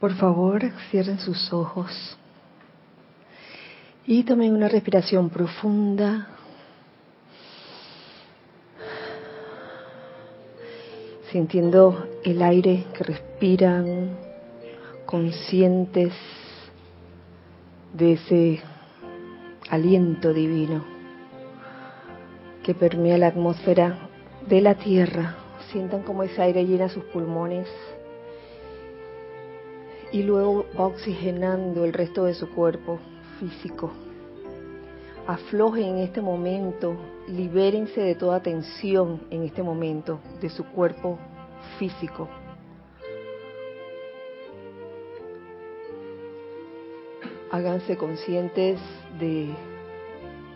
Por favor, cierren sus ojos y tomen una respiración profunda. Sintiendo el aire que respiran, conscientes de ese aliento divino que permea la atmósfera de la tierra. Sientan como ese aire llena sus pulmones y luego va oxigenando el resto de su cuerpo físico. Aflojen en este momento, libérense de toda tensión en este momento de su cuerpo físico. Háganse conscientes de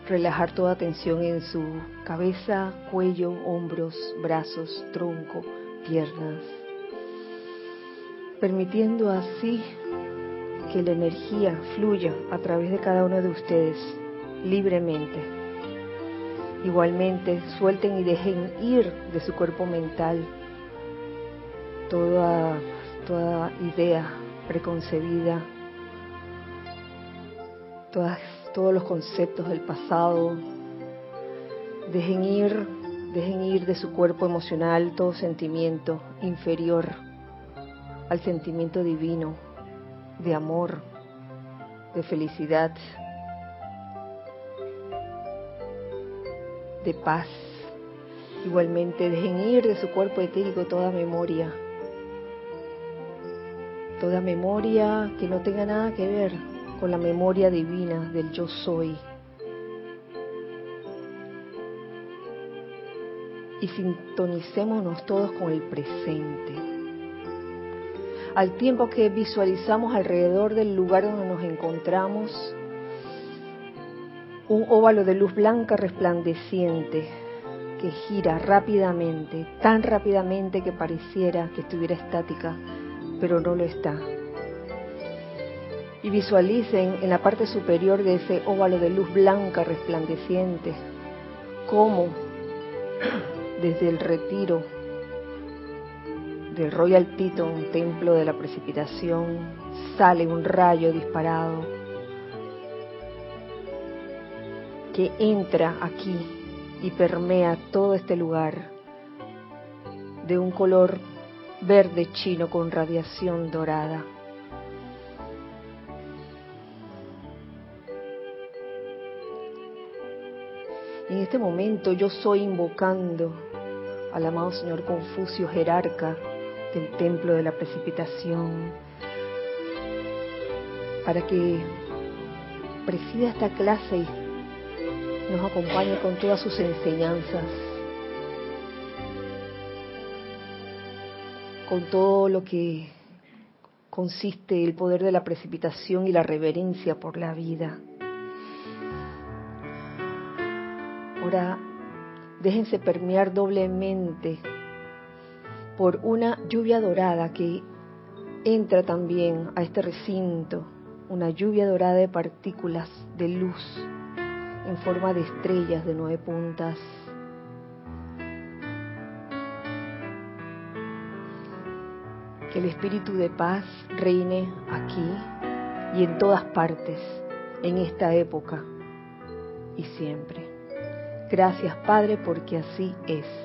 relajar toda tensión en su cabeza, cuello, hombros, brazos, tronco, piernas, permitiendo así que la energía fluya a través de cada uno de ustedes libremente. Igualmente, suelten y dejen ir de su cuerpo mental toda, idea preconcebida, todos los conceptos del pasado. Dejen ir, dejen ir de su cuerpo emocional todo sentimiento inferior al sentimiento divino de amor, de felicidad, de paz. Igualmente dejen ir de su cuerpo etérico toda memoria, toda memoria que no tenga nada que ver con la memoria divina del yo soy. Y sintonicémonos todos con el presente al tiempo que visualizamos alrededor del lugar donde nos encontramos un óvalo de luz blanca resplandeciente que gira rápidamente, tan rápidamente que pareciera que estuviera estática, pero no lo está. Y visualicen en la parte superior de ese óvalo de luz blanca resplandeciente cómo desde el retiro del Royal un templo de la precipitación, sale un rayo disparado que entra aquí y permea todo este lugar de un color verde chino con radiación dorada. En este momento yo soy invocando al amado Señor Confucio, jerarca del templo de la precipitación, para que presida esta clase y nos acompañe con todas sus enseñanzas, con todo lo que consiste el poder de la precipitación y la reverencia por la vida. Ahora déjense permear doblemente por una lluvia dorada que entra también a este recinto, una lluvia dorada de partículas de luz en forma de estrellas de nueve puntas. Que el espíritu de paz reine aquí y en todas partes, en esta época y siempre. Gracias Padre porque así es.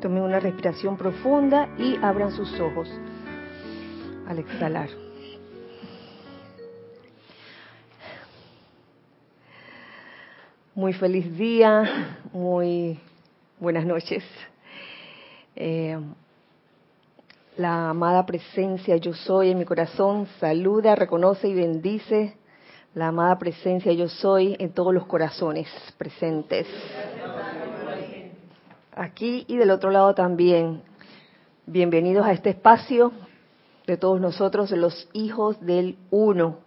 Tomen una respiración profunda y abran sus ojos al exhalar. Muy feliz día, muy buenas noches. Eh, la amada presencia yo soy en mi corazón saluda, reconoce y bendice la amada presencia yo soy en todos los corazones presentes aquí y del otro lado también. Bienvenidos a este espacio de todos nosotros, los hijos del uno.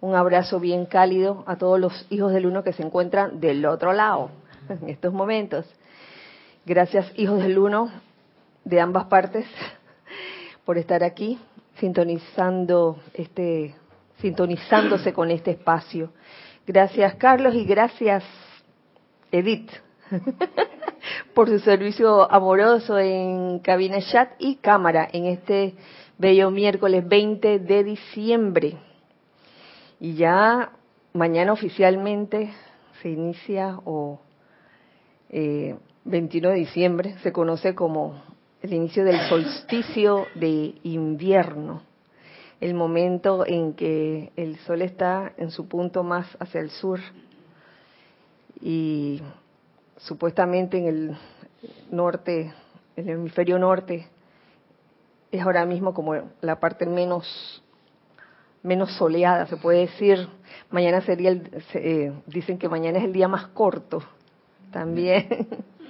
Un abrazo bien cálido a todos los hijos del uno que se encuentran del otro lado en estos momentos. Gracias, hijos del uno, de ambas partes, por estar aquí, sintonizando este, sintonizándose con este espacio. Gracias, Carlos, y gracias, Edith. por su servicio amoroso en cabina chat y cámara en este bello miércoles 20 de diciembre. Y ya mañana oficialmente se inicia o eh, 21 de diciembre se conoce como el inicio del solsticio de invierno, el momento en que el sol está en su punto más hacia el sur y supuestamente en el norte, el hemisferio norte, es ahora mismo como la parte menos menos soleada, se puede decir. Mañana sería el, eh, dicen que mañana es el día más corto también.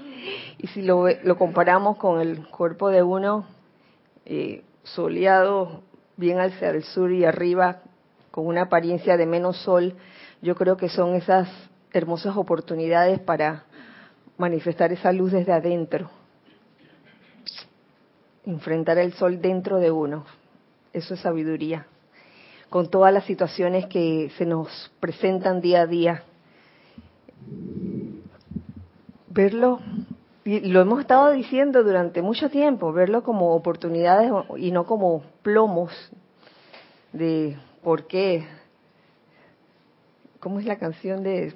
y si lo, lo, comparamos con el cuerpo de uno, eh, soleado bien hacia el sur y arriba, con una apariencia de menos sol, yo creo que son esas hermosas oportunidades para manifestar esa luz desde adentro, enfrentar el sol dentro de uno. Eso es sabiduría, con todas las situaciones que se nos presentan día a día. Verlo, y lo hemos estado diciendo durante mucho tiempo, verlo como oportunidades y no como plomos de por qué. ¿Cómo es la canción de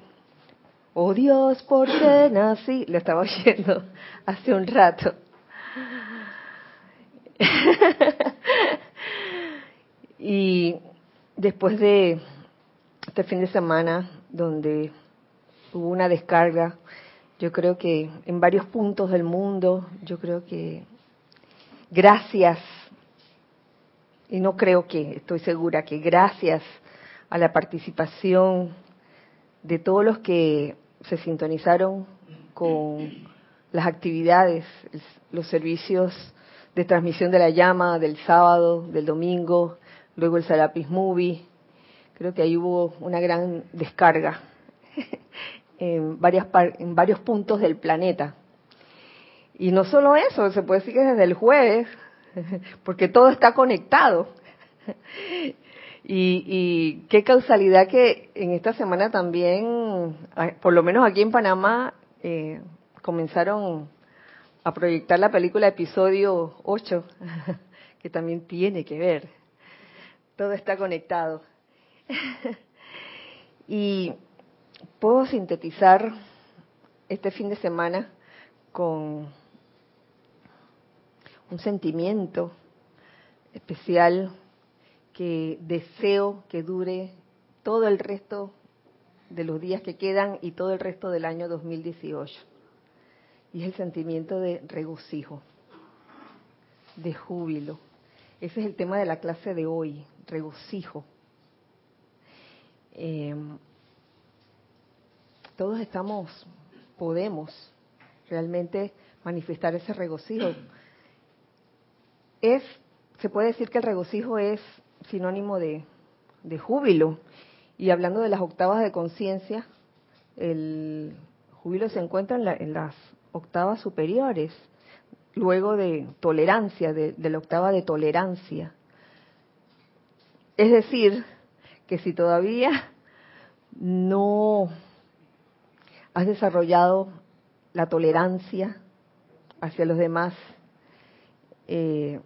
Oh Dios, ¿por qué nací? Lo estaba oyendo hace un rato. y después de este fin de semana donde hubo una descarga, yo creo que en varios puntos del mundo, yo creo que gracias, y no creo que, estoy segura que gracias a la participación de todos los que se sintonizaron con las actividades, los servicios de transmisión de la llama del sábado, del domingo, luego el Sarapis Movie. Creo que ahí hubo una gran descarga en, varias, en varios puntos del planeta. Y no solo eso, se puede decir que desde el jueves, porque todo está conectado. Y, qué causalidad que en esta semana también, por lo menos aquí en Panamá, eh, comenzaron a proyectar la película episodio 8, que también tiene que ver. Todo está conectado. y puedo sintetizar este fin de semana con un sentimiento especial que deseo que dure todo el resto de los días que quedan y todo el resto del año 2018. Y es el sentimiento de regocijo, de júbilo. Ese es el tema de la clase de hoy, regocijo. Eh, todos estamos, podemos realmente manifestar ese regocijo. Es, se puede decir que el regocijo es sinónimo de, júbilo. Y hablando de las octavas de conciencia, el júbilo se encuentra en, las octavas superiores, luego de tolerancia, de, la octava de tolerancia. Es decir, que si todavía no has desarrollado la tolerancia hacia los demás, eh,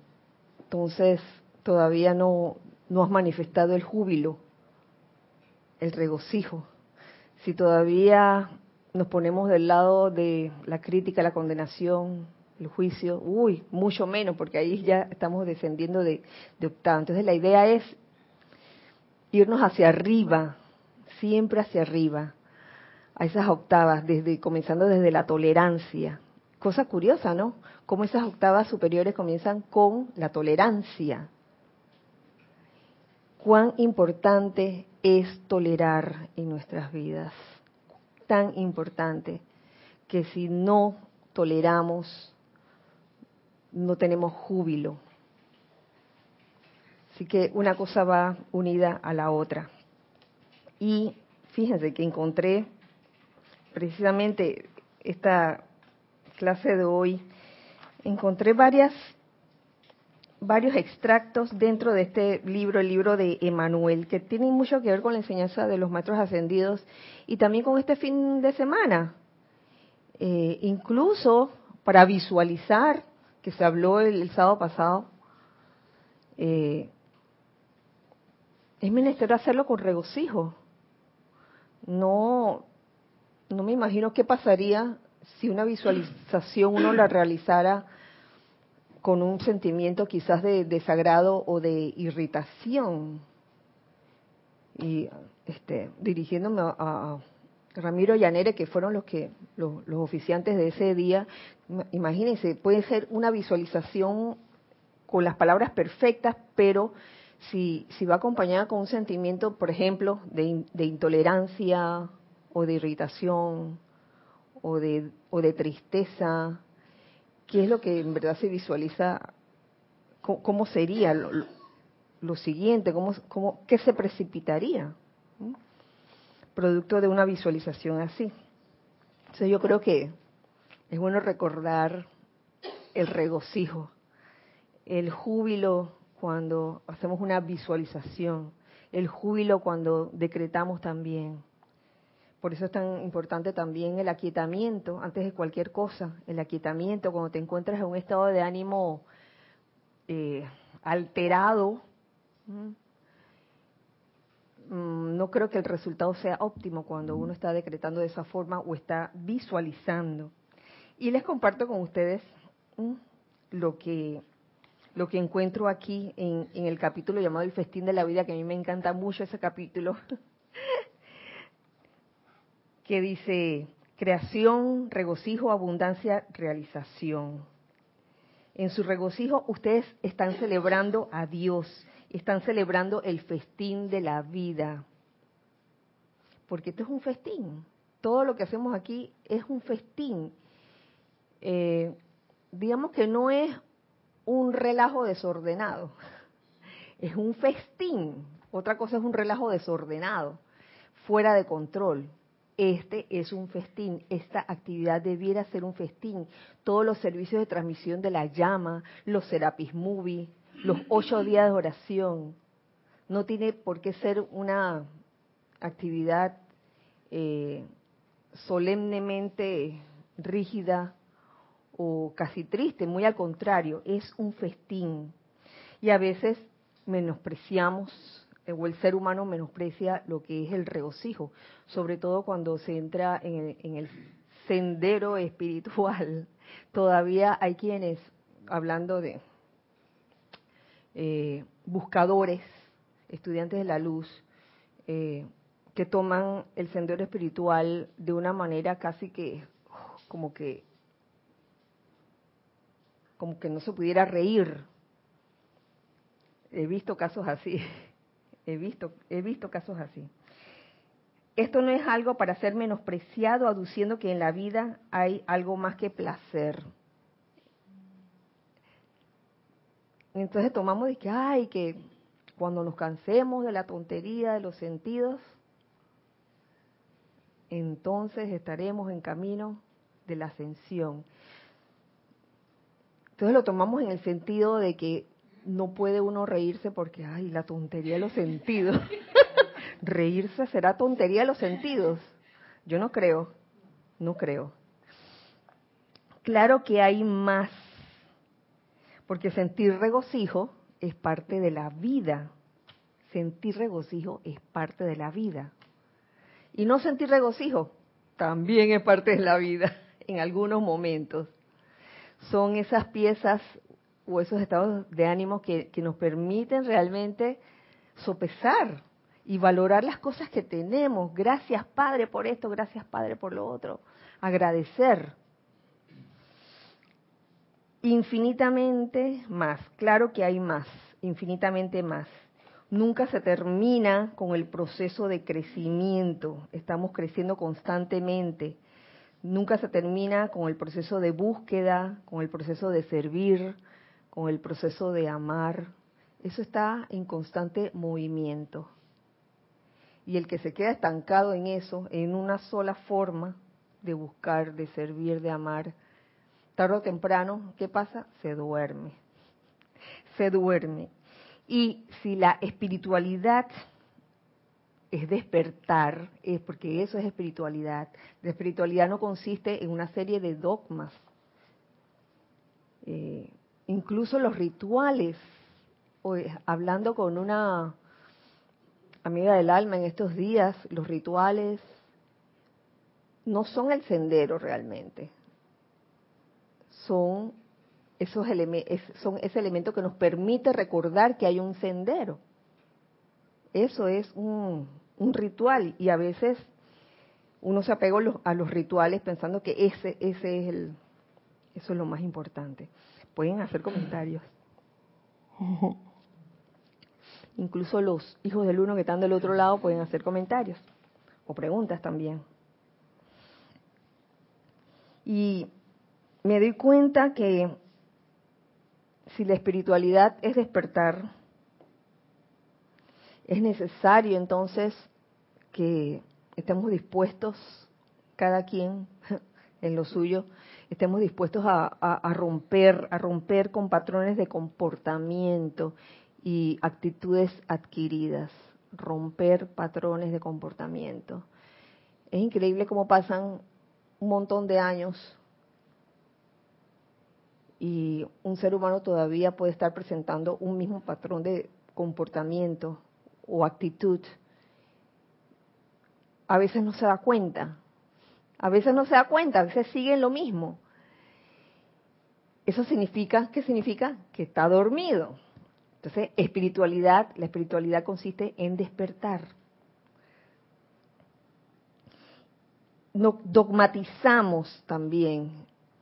entonces todavía no, no has manifestado el júbilo, el regocijo, si todavía nos ponemos del lado de la crítica, la condenación, el juicio, uy, mucho menos, porque ahí ya estamos descendiendo de, de. Entonces la idea es irnos hacia arriba, siempre hacia arriba, a esas octavas, desde comenzando desde la tolerancia. Cosa curiosa, ¿no? Cómo esas octavas superiores comienzan con la tolerancia cuán importante es tolerar en nuestras vidas. Tan importante que si no toleramos, no tenemos júbilo. Así que una cosa va unida a la otra. Y fíjense que encontré precisamente esta clase de hoy, encontré varias varios extractos dentro de este libro, el libro de Emanuel, que tienen mucho que ver con la enseñanza de los maestros ascendidos y también con este fin de semana. Eh, incluso para visualizar, que se habló el, sábado pasado, eh, es menester hacerlo con regocijo. No, no me imagino qué pasaría si una visualización uno la realizara con un sentimiento quizás de desagrado o de irritación. Y este, dirigiéndome a, Ramiro Llanere, que fueron los que los, oficiantes de ese día, imagínense, puede ser una visualización con las palabras perfectas, pero si, si va acompañada con un sentimiento, por ejemplo, de, de intolerancia o de irritación o de, o de tristeza, ¿qué es lo que en verdad se visualiza? ¿Cómo, sería lo, siguiente? ¿Cómo, cómo, ¿Qué se precipitaría? Producto de una visualización así. Entonces yo creo que es bueno recordar el regocijo, el júbilo cuando hacemos una visualización, el júbilo cuando decretamos también por eso es tan importante también el aquietamiento, antes de cualquier cosa, el aquietamiento, cuando te encuentras en un estado de ánimo eh, alterado, mm, no creo que el resultado sea óptimo cuando uno está decretando de esa forma o está visualizando. Y les comparto con ustedes lo que lo que encuentro aquí en, en el capítulo llamado El Festín de la Vida, que a mí me encanta mucho ese capítulo. que dice creación, regocijo, abundancia, realización. En su regocijo ustedes están celebrando a Dios, están celebrando el festín de la vida. Porque esto es un festín. Todo lo que hacemos aquí es un festín. Eh, digamos que no es un relajo desordenado, es un festín. Otra cosa es un relajo desordenado, fuera de control. Este es un festín, esta actividad debiera ser un festín. Todos los servicios de transmisión de la llama, los Serapis Movie, los ocho días de oración, no tiene por qué ser una actividad eh, solemnemente rígida o casi triste, muy al contrario, es un festín. Y a veces menospreciamos o el ser humano menosprecia lo que es el regocijo, sobre todo cuando se entra en el, sendero espiritual. Todavía hay quienes, hablando de eh, buscadores, estudiantes de la luz, eh, que toman el sendero espiritual de una manera casi que como que como que no se pudiera reír. He visto casos así. He visto, he visto casos así. Esto no es algo para ser menospreciado, aduciendo que en la vida hay algo más que placer. Entonces tomamos de que, ay, que cuando nos cansemos de la tontería de los sentidos, entonces estaremos en camino de la ascensión. Entonces lo tomamos en el sentido de que no puede uno reírse porque, ay, la tontería de los sentidos. reírse será tontería de los sentidos. Yo no creo, no creo. Claro que hay más, porque sentir regocijo es parte de la vida. Sentir regocijo es parte de la vida. Y no sentir regocijo también es parte de la vida en algunos momentos. Son esas piezas o esos estados de ánimo que, nos permiten realmente sopesar y valorar las cosas que tenemos. Gracias Padre por esto, gracias Padre por lo otro. Agradecer. Infinitamente más, claro que hay más, infinitamente más. Nunca se termina con el proceso de crecimiento, estamos creciendo constantemente. Nunca se termina con el proceso de búsqueda, con el proceso de servir, con el proceso de amar, eso está en constante movimiento. Y el que se queda estancado en eso, en una sola forma de buscar, de servir, de amar, tarde o temprano, ¿qué pasa? Se duerme. Se duerme. Y si la espiritualidad es despertar, es porque eso es espiritualidad. La espiritualidad no consiste en una serie de dogmas. Eh, incluso los rituales hoy, hablando con una amiga del alma en estos días, los rituales no son el sendero realmente, son esos son ese elemento que nos permite recordar que hay un sendero. Eso es un, ritual y a veces uno se apega a los, rituales pensando que ese, ese es el, eso es lo más importante. Pueden hacer comentarios. Incluso los hijos del uno que están del otro lado pueden hacer comentarios o preguntas también. Y me doy cuenta que si la espiritualidad es despertar, es necesario entonces que estemos dispuestos, cada quien en lo suyo, estemos dispuestos a, romper, a romper con patrones de comportamiento y actitudes adquiridas, romper patrones de comportamiento. Es increíble cómo pasan un montón de años y un ser humano todavía puede estar presentando un mismo patrón de comportamiento o actitud. A veces no se da cuenta, a veces no se da cuenta, a veces sigue lo mismo. Eso significa, ¿qué significa? Que está dormido. Entonces, espiritualidad, la espiritualidad consiste en despertar. No, dogmatizamos también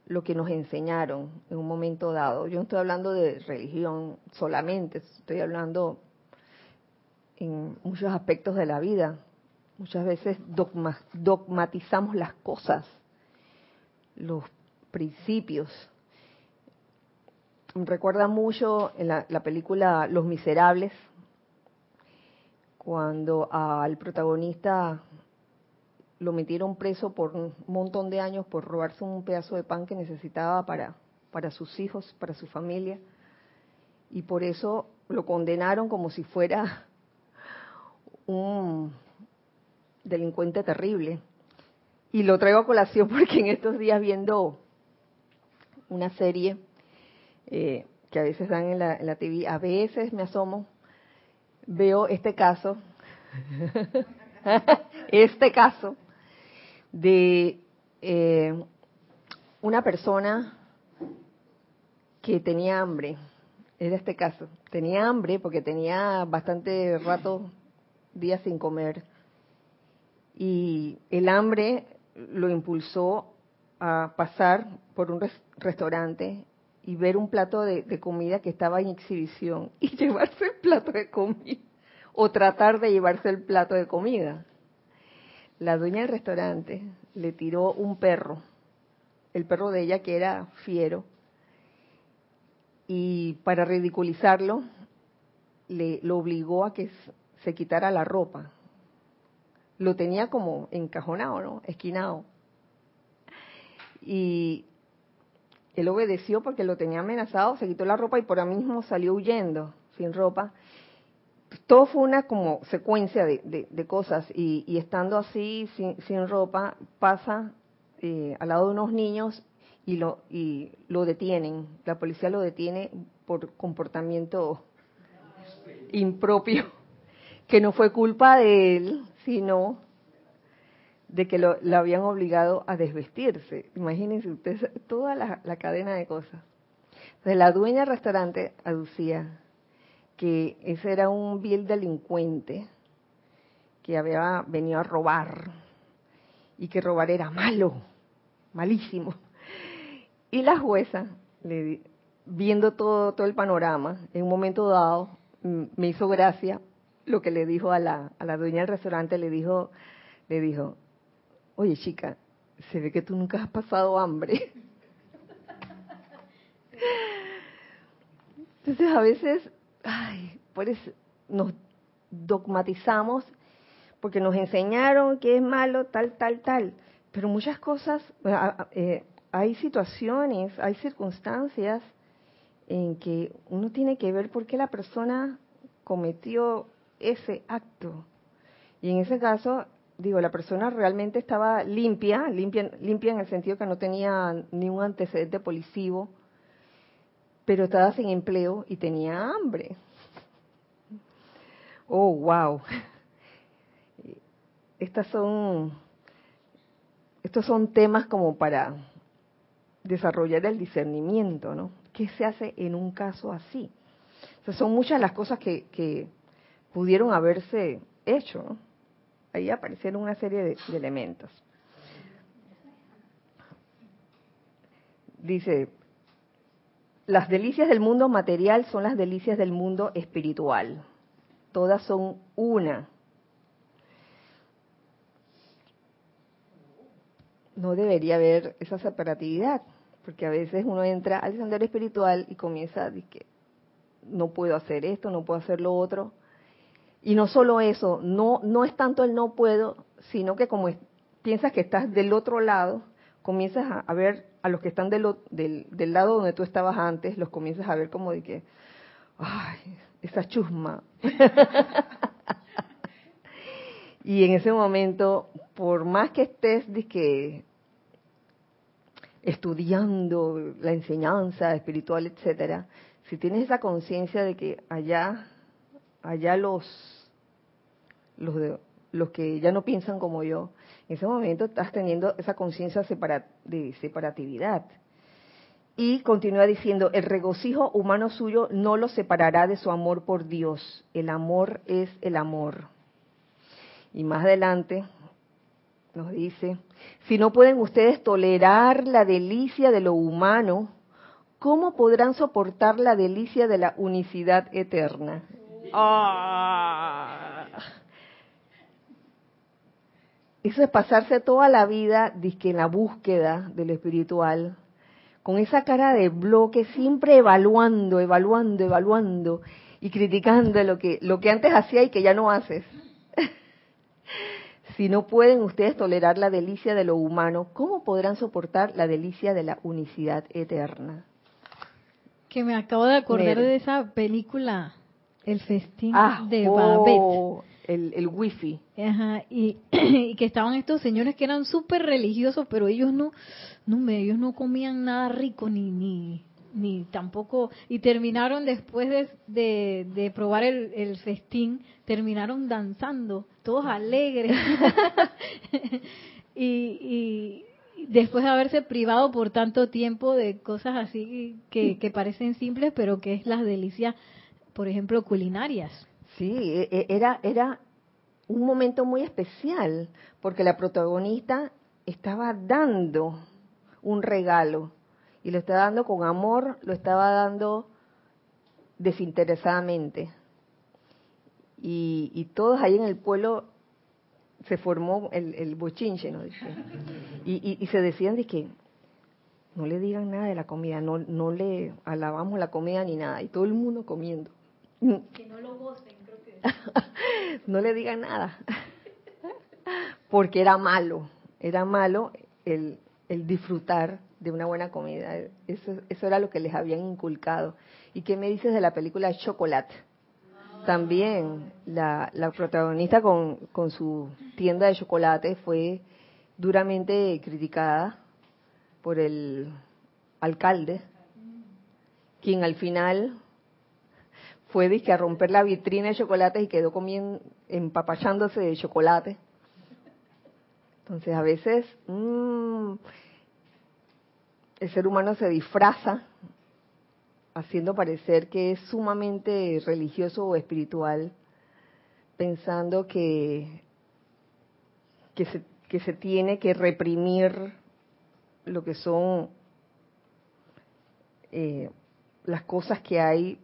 lo que nos enseñaron en un momento dado. Yo no estoy hablando de religión solamente, estoy hablando en muchos aspectos de la vida. Muchas veces dogmatizamos las cosas, los principios. Recuerda mucho en la, la película Los Miserables, cuando al protagonista lo metieron preso por un montón de años por robarse un pedazo de pan que necesitaba para, para sus hijos, para su familia. Y por eso lo condenaron como si fuera un delincuente terrible. Y lo traigo a colación porque en estos días viendo una serie eh, que a veces dan en la, en la TV, a veces me asomo, veo este caso, este caso de eh, una persona que tenía hambre. Era este caso. Tenía hambre porque tenía bastante rato, días sin comer. Y el hambre lo impulsó a pasar por un restaurante y ver un plato de, comida que estaba en exhibición y llevarse el plato de comida o tratar de llevarse el plato de comida la dueña del restaurante le tiró un perro, el perro de ella que era fiero, y para ridiculizarlo, le obligó a que se quitara la ropa. Lo tenía como encajonado, ¿no? Esquinado. Y él obedeció porque lo tenía amenazado, se quitó la ropa y por ahí mismo salió huyendo sin ropa todo fue una como secuencia de, cosas y, estando así sin, ropa pasa eh, al lado de unos niños y lo y lo detienen la policía lo detiene por comportamiento impropio que no fue culpa de él sino de que lo, habían obligado a desvestirse imagínense ustedes toda la, cadena de cosas entonces la dueña del restaurante aducía que ese era un vil delincuente que había venido a robar y que robar era malo, malísimo. Y la jueza, viendo todo, todo el panorama, en un momento dado mm, me hizo gracia lo que le dijo a la, a la dueña del restaurante, le dijo, le dijo, oye chica, se ve que tú nunca has pasado hambre. Entonces a veces ay, por eso nos dogmatizamos porque nos enseñaron que es malo tal, tal, tal. Pero muchas cosas, eh, hay situaciones, hay circunstancias en que uno tiene que ver por qué la persona cometió ese acto. Y en ese caso, digo, la persona realmente estaba limpia, limpia, limpia en el sentido que no tenía ningún antecedente policivo, pero estaba sin empleo y tenía hambre. Oh, wow. Estas son, estos son temas como para desarrollar el discernimiento, ¿no? ¿Qué se hace en un caso así? O sea, son muchas las cosas que, que pudieron haberse hecho. Ahí aparecieron una serie de, de elementos. Dice, las delicias del mundo material son las delicias del mundo espiritual. Todas son una. No debería haber esa separatividad, porque a veces uno entra al sendero espiritual y comienza a decir que no puedo hacer esto, no puedo hacer lo otro. Y no solo eso, no, no es tanto el no puedo, sino que como piensas que estás del otro lado, comienzas a, ver a los que están del, del, lado donde tú estabas antes, los comienzas a ver como de que, ay, esa chusma. y en ese momento, por más que estés de que estudiando la enseñanza espiritual, etcétera, si tienes esa conciencia de que allá, allá los, los, de, los que ya no piensan como yo, en ese momento estás teniendo esa conciencia de separatividad. Y continúa diciendo, el regocijo humano suyo no lo separará de su amor por Dios. El amor es el amor. Y más adelante nos dice, si no pueden ustedes tolerar la delicia de lo humano, ¿cómo podrán soportar la delicia de la unicidad eterna? Ah. Eso es pasarse toda la vida en la búsqueda de lo espiritual, con esa cara de bloque, siempre evaluando, evaluando, evaluando y criticando lo que, lo que antes hacía y que ya no haces. si no pueden ustedes tolerar la delicia de lo humano, ¿cómo podrán soportar la delicia de la unicidad eterna? Que me acabo de acordar de esa película, El festín ah, de Babette. Oh, el, el wifi. Ajá, y, y, que estaban estos señores que eran súper religiosos, pero ellos no, no, ellos no comían nada rico ni, ni, ni tampoco, y terminaron después de, de, probar el, el, festín, terminaron danzando, todos alegres. y, y después de haberse privado por tanto tiempo de cosas así que, que parecen simples, pero que es las delicias, por ejemplo, culinarias. Sí, e, e, era, era un momento muy especial, porque la protagonista estaba dando un regalo, y lo estaba dando con amor, lo estaba dando desinteresadamente. Y, y todos ahí en el pueblo se formó el, el bochinche, ¿no? Y, y, se decían de que no le digan nada de la comida, no, no le alabamos la comida ni nada, y todo el mundo comiendo. Que no lo gocen. no le digan nada. Porque era malo, era malo el, el disfrutar de una buena comida. Eso, eso era lo que les habían inculcado. ¿Y qué me dices de la película Chocolate? También la, la protagonista con, con su tienda de chocolate fue duramente criticada por el alcalde, quien al final fue a romper la vitrina de chocolates y quedó comiendo, empapachándose de chocolate. Entonces a veces mmm, el ser humano se disfraza haciendo parecer que es sumamente religioso o espiritual, pensando que, que se tiene que reprimir lo que son eh, las cosas que hay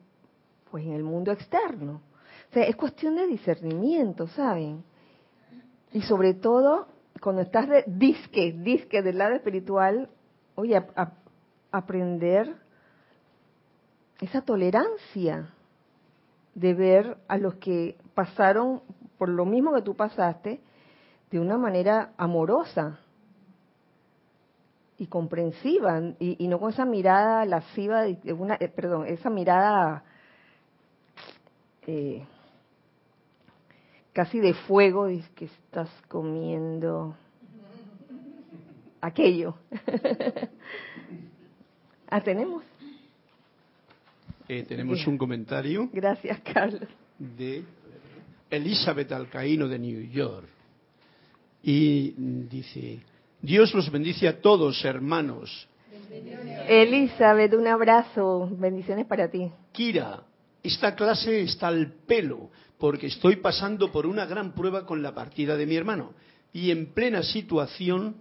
pues en el mundo externo. O sea, es cuestión de discernimiento, ¿saben? Y sobre todo, cuando estás de disque, disque del lado espiritual, oye, aprender esa tolerancia de ver a los que pasaron por lo mismo que tú pasaste de una manera amorosa y comprensiva y, no con esa mirada lasciva, eh, perdón, esa mirada eh, casi de fuego, dice que estás comiendo aquello. ah, tenemos. Eh, tenemos un comentario. Gracias, Carlos. De Elizabeth Alcaíno de New York. Y dice, Dios los bendice a todos, hermanos. Elizabeth, un abrazo. Bendiciones para ti. Kira, esta clase está al pelo porque estoy pasando por una gran prueba con la partida de mi hermano. Y en plena situación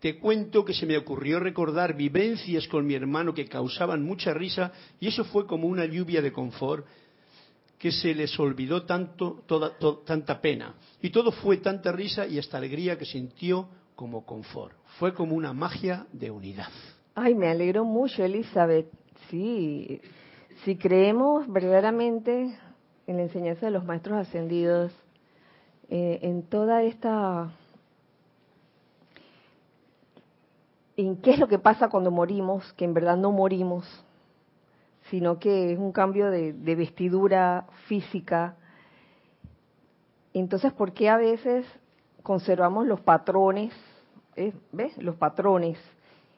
te cuento que se me ocurrió recordar vivencias con mi hermano que causaban mucha risa y eso fue como una lluvia de confort que se les olvidó tanto toda, tanta pena y todo fue tanta risa y esta alegría que sintió como confort. Fue como una magia de unidad. Ay, me alegro mucho, Elizabeth. Sí, si creemos verdaderamente en la enseñanza de los maestros ascendidos, eh, en toda esta en qué es lo que pasa cuando morimos, que en verdad no morimos, sino que es un cambio de, vestidura física. Entonces, ¿por qué a veces conservamos los patrones, eh, ¿ves? Los patrones,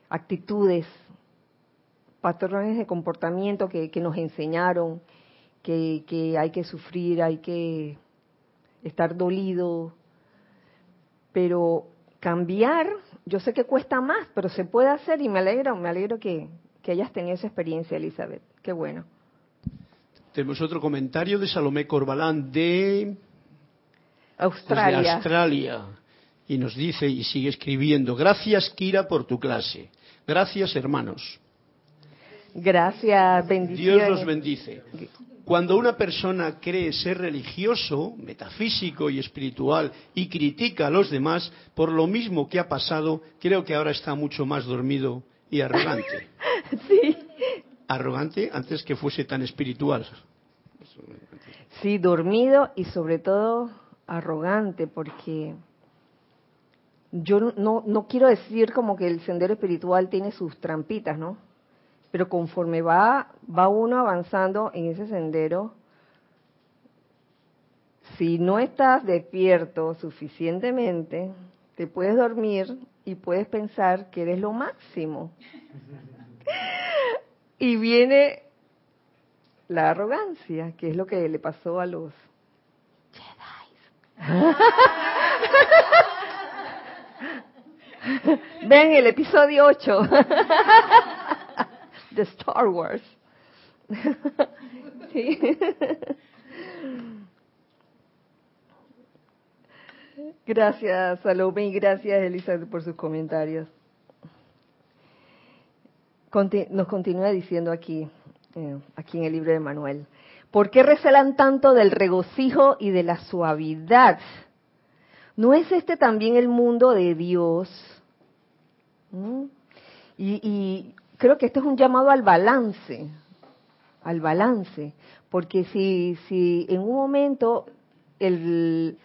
actitudes, patrones de comportamiento que, nos enseñaron, que, que hay que sufrir, hay que estar dolido, pero cambiar yo sé que cuesta más, pero se puede hacer y me alegro, me alegro que, hayas tenido esa experiencia, Elizabeth. Qué bueno. Tenemos otro comentario de Salomé Corbalán de Australia. Australia. Y nos dice y sigue escribiendo, gracias Kira por tu clase. Gracias hermanos. Gracias, bendiciones. Dios los bendice. Cuando una persona cree ser religioso, metafísico y espiritual y critica a los demás por lo mismo que ha pasado, creo que ahora está mucho más dormido y arrogante. sí. Arrogante antes que fuese tan espiritual. Sí, dormido y sobre todo arrogante, porque yo no, no quiero decir como que el sendero espiritual tiene sus trampitas, ¿no? Pero conforme va, va uno avanzando en ese sendero, si no estás despierto suficientemente, te puedes dormir y puedes pensar que eres lo máximo. y viene la arrogancia, que es lo que le pasó a los Jedi. Ven el episodio 8 de Star Wars. Gracias, Salome, y gracias, Elizabeth, por sus comentarios. nos continúa diciendo aquí, eh, aquí en el libro de Manuel, ¿por qué recelan tanto del regocijo y de la suavidad? ¿No es este también el mundo de Dios? ¿Mm? Y, y, creo que esto es un llamado al balance, al balance, porque si, si en un momento el,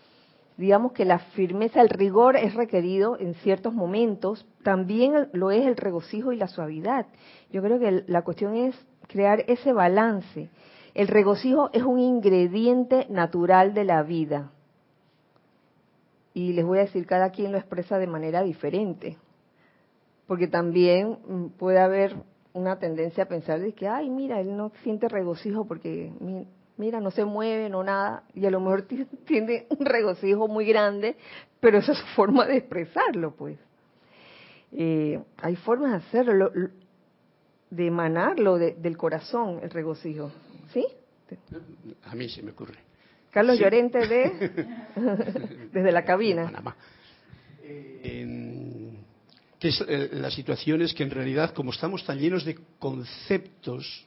digamos que la firmeza, el rigor es requerido en ciertos momentos, también lo es el regocijo y la suavidad. Yo creo que la cuestión es crear ese balance. El regocijo es un ingrediente natural de la vida. Y les voy a decir, cada quien lo expresa de manera diferente porque también mm, puede haber una tendencia a pensar de que, ay, mira, él no siente regocijo porque, mira, no se mueve, no nada, y a lo mejor tiene un regocijo muy grande, pero esa es su forma de expresarlo, pues. Eh, hay formas de hacerlo, de emanarlo del corazón, el regocijo, ¿sí? A mí se me ocurre. Carlos Llorente de desde la cabina. Panamá. Que eh, la situación es que en realidad, como estamos tan llenos de conceptos,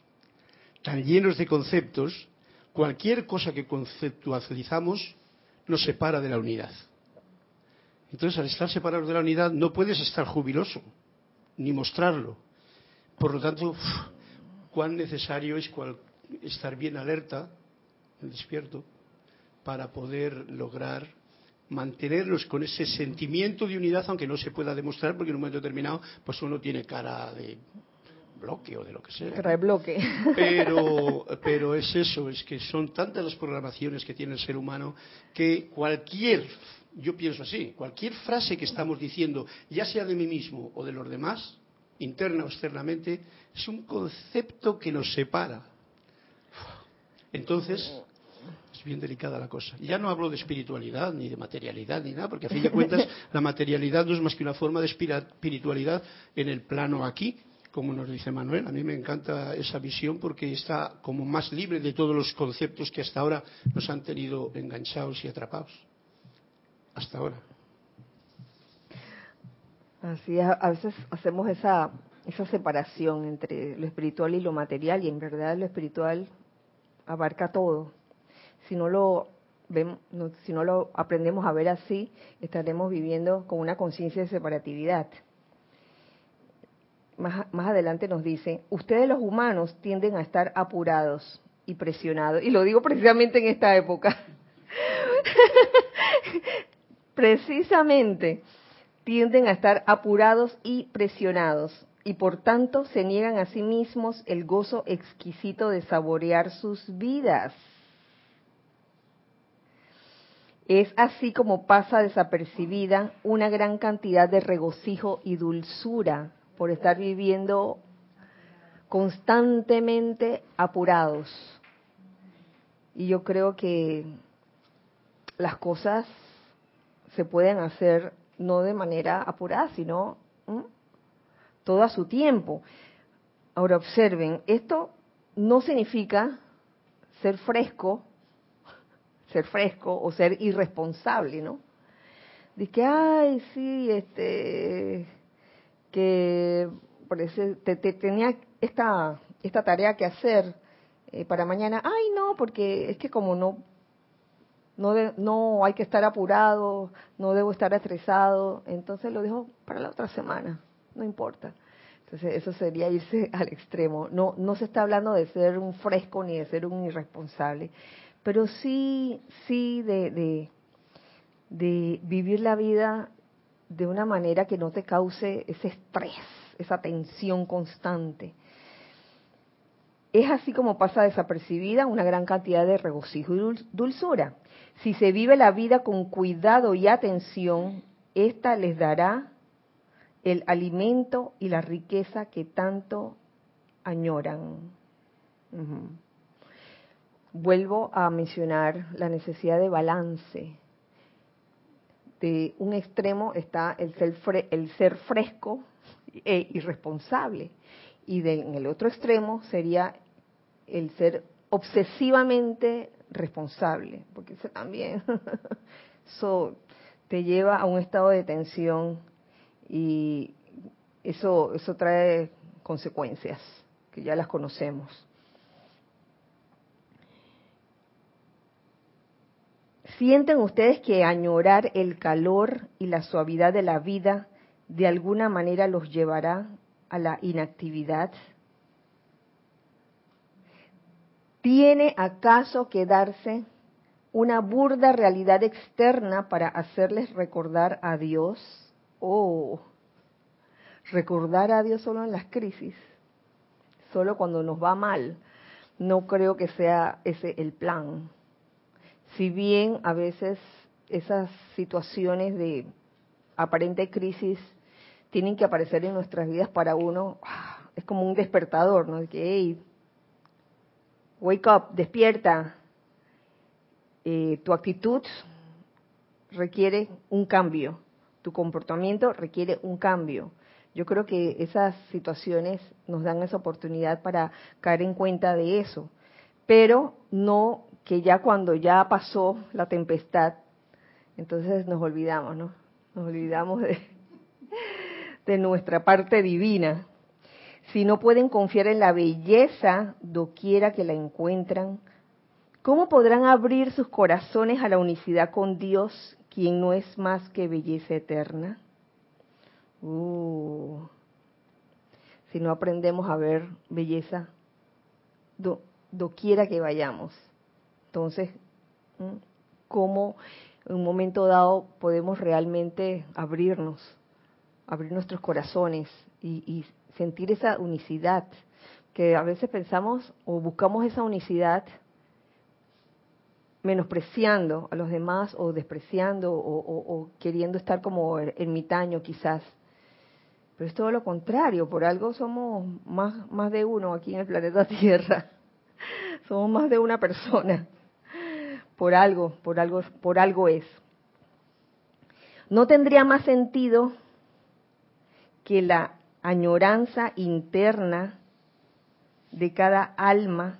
tan llenos de conceptos, cualquier cosa que conceptualizamos nos separa de la unidad. Entonces, al estar separados de la unidad, no puedes estar jubiloso, ni mostrarlo. Por lo tanto, cuán necesario es estar bien alerta, despierto, para poder lograr mantenerlos con ese sentimiento de unidad, aunque no se pueda demostrar, porque en un momento determinado, pues uno tiene cara de bloque o de lo que sea. Cara de bloque. Pero, pero es eso, es que son tantas las programaciones que tiene el ser humano que cualquier, yo pienso así, cualquier frase que estamos diciendo, ya sea de mí mismo o de los demás, interna o externamente, es un concepto que nos separa. Entonces, Es bien delicada la cosa. Ya no hablo de espiritualidad, ni de materialidad, ni nada, porque a fin de cuentas la materialidad no es más que una forma de espiritualidad en el plano aquí, como nos dice Manuel. A mí me encanta esa visión porque está como más libre de todos los conceptos que hasta ahora nos han tenido enganchados y atrapados. Hasta ahora. Así es, a veces hacemos esa, esa separación entre lo espiritual y lo material y en verdad lo espiritual abarca todo. Si no lo vemos, si no lo aprendemos a ver así, estaremos viviendo con una conciencia de separatividad. Más, más adelante nos dice, ustedes los humanos tienden a estar apurados y presionados, y lo digo precisamente en esta época, precisamente tienden a estar apurados y presionados y por tanto se niegan a sí mismos el gozo exquisito de saborear sus vidas. Es así como pasa desapercibida una gran cantidad de regocijo y dulzura por estar viviendo constantemente apurados. Y yo creo que las cosas se pueden hacer no de manera apurada, sino todo a su tiempo. Ahora observen, esto no significa ser fresco, ser fresco o ser irresponsable, ¿no? Dice que, ay, sí, este, que parece, te, tenía esta, esta tarea que hacer eh, para mañana. Ay, no, porque es que como no no, no hay que estar apurado, no debo estar estresado, entonces lo dejo para la otra semana, no importa. Entonces eso sería irse al extremo. No, no se está hablando de ser un fresco ni de ser un irresponsable, pero sí, sí de, de, vivir la vida de una manera que no te cause ese estrés, esa tensión constante. Es así como pasa desapercibida una gran cantidad de regocijo y dulzura. Si se vive la vida con cuidado y atención, esta les dará el alimento y la riqueza que tanto añoran. Vuelvo a mencionar la necesidad de balance. De un extremo está el ser, el ser fresco e irresponsable y de, en el otro extremo sería el ser obsesivamente responsable, porque eso también eso te lleva a un estado de tensión y eso eso trae consecuencias que ya las conocemos. ¿Sienten ustedes que añorar el calor y la suavidad de la vida de alguna manera los llevará a la inactividad? ¿Tiene acaso que darse una burda realidad externa para hacerles recordar a Dios? Oh, recordar a Dios solo en las crisis, solo cuando nos va mal. No creo que sea ese el plan. Si bien a veces esas situaciones de aparente crisis tienen que aparecer en nuestras vidas para uno, ah, es como un despertador, ¿no? Que, wake up, despierta. Eh, tu actitud requiere un cambio, tu comportamiento requiere un cambio. Yo creo que esas situaciones nos dan esa oportunidad para caer en cuenta de eso, pero no que ya cuando ya pasó la tempestad, entonces nos olvidamos, ¿no? Nos olvidamos de, nuestra parte divina si no pueden confiar en la belleza doquiera que la encuentran, ¿cómo podrán abrir sus corazones a la unicidad con Dios, quien no es más que belleza eterna? Uh, si no aprendemos a ver belleza doquiera que vayamos. Entonces, ¿cómo en un momento dado podemos realmente abrirnos, abrir nuestros corazones y, sentir esa unicidad, que a veces pensamos o buscamos esa unicidad menospreciando a los demás o despreciando o, queriendo estar como ermitaño quizás. Pero es todo lo contrario, por algo somos más, más de uno aquí en el planeta Tierra. Somos más de una persona. Por algo, por algo, por algo es. No tendría más sentido que la añoranza interna de cada alma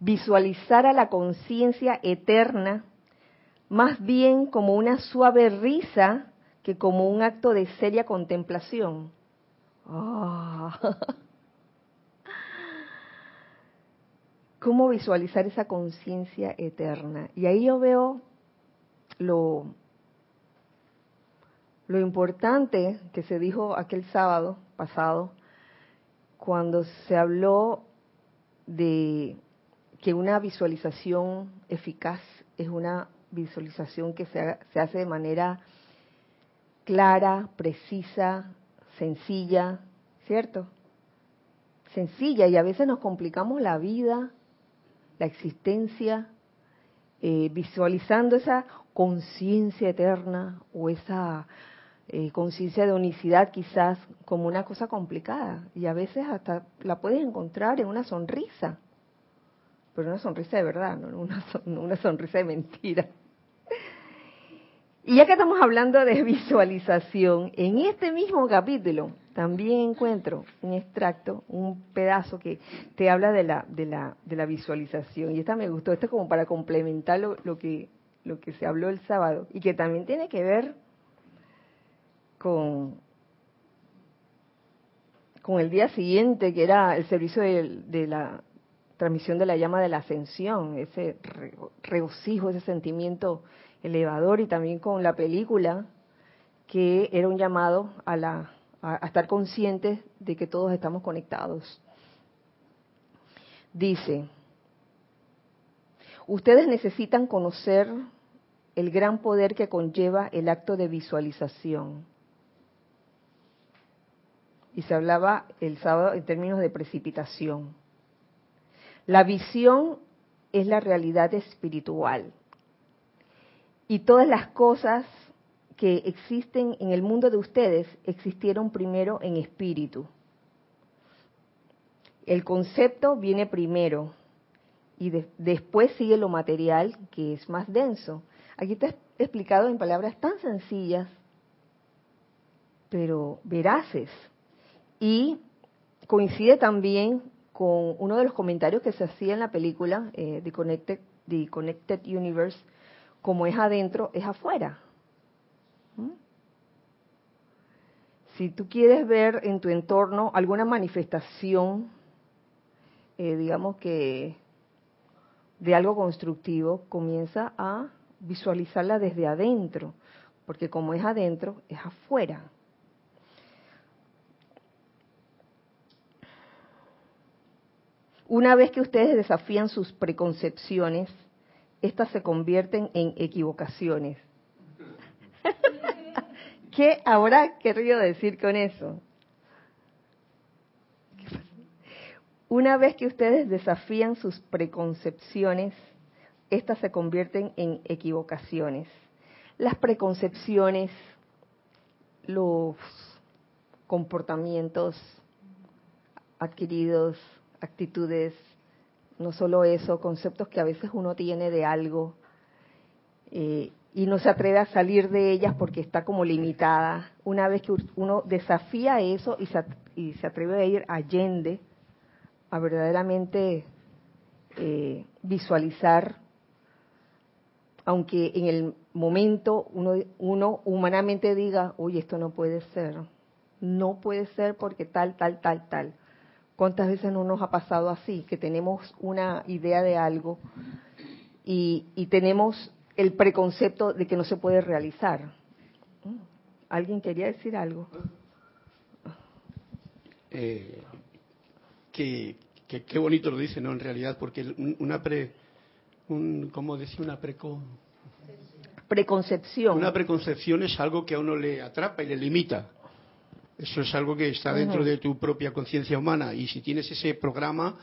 visualizara la conciencia eterna más bien como una suave risa que como un acto de seria contemplación. Ah. ¿Cómo visualizar esa conciencia eterna? Y ahí yo veo lo, lo importante que se dijo aquel sábado pasado, cuando se habló de que una visualización eficaz es una visualización que se, se hace de manera clara, precisa, sencilla, ¿cierto? Sencilla y a veces nos complicamos la vida, la existencia, eh, visualizando esa conciencia eterna o esa eh, conciencia de unicidad quizás como una cosa complicada y a veces hasta la puedes encontrar en una sonrisa, pero una sonrisa de verdad, no una, una sonrisa de mentira. Y ya que estamos hablando de visualización, en este mismo capítulo también encuentro un extracto, un pedazo que te habla de la, visualización. Y esta me gustó, esto es como para complementar lo, que, se habló el sábado y que también tiene que ver con, con el día siguiente, que era el servicio de, de la transmisión de la llama de la ascensión, ese regocijo, ese sentimiento elevador y también con la película que era un llamado a, la, a, estar conscientes de que todos estamos conectados. Dice, ustedes necesitan conocer el gran poder que conlleva el acto de visualización. Y se hablaba el sábado en términos de precipitación. La visión es la realidad espiritual y todas las cosas que existen en el mundo de ustedes existieron primero en espíritu. El concepto viene primero y después sigue lo material que es más denso. Aquí está explicado en palabras tan sencillas, pero veraces. Y coincide también con uno de los comentarios que se hacía en la película eh, The, Connected, The Connected Universe, como es adentro, es afuera. ¿Mm? Si tú quieres ver en tu entorno alguna manifestación, eh, digamos que de algo constructivo, comienza a visualizarla desde adentro, porque como es adentro, es afuera. Una vez que ustedes desafían sus preconcepciones, estas se convierten en equivocaciones. ¿Qué habrá querido decir con eso? Una vez que ustedes desafían sus preconcepciones, estas se convierten en equivocaciones. Las preconcepciones, los comportamientos adquiridos, actitudes no solo eso, conceptos que a veces uno tiene de algo eh, y no se atreve a salir de ellas porque está como limitada. Una vez que uno desafía eso y se, y se atreve a ir allende, a verdaderamente eh, visualizar, aunque en el momento uno, uno humanamente diga, oye, esto no puede ser, no puede ser porque tal, tal, tal, tal ¿Cuántas veces no nos ha pasado así? Que tenemos una idea de algo y, tenemos el preconcepto de que no se puede realizar. ¿Alguien quería decir algo? Eh, que, qué bonito lo dice, ¿no? En realidad, porque una pre, un, ¿cómo decir? Una preco, preconcepción. Una preconcepción es algo que a uno le atrapa y le limita. Eso es algo que está dentro de tu propia conciencia humana y si tienes ese programa,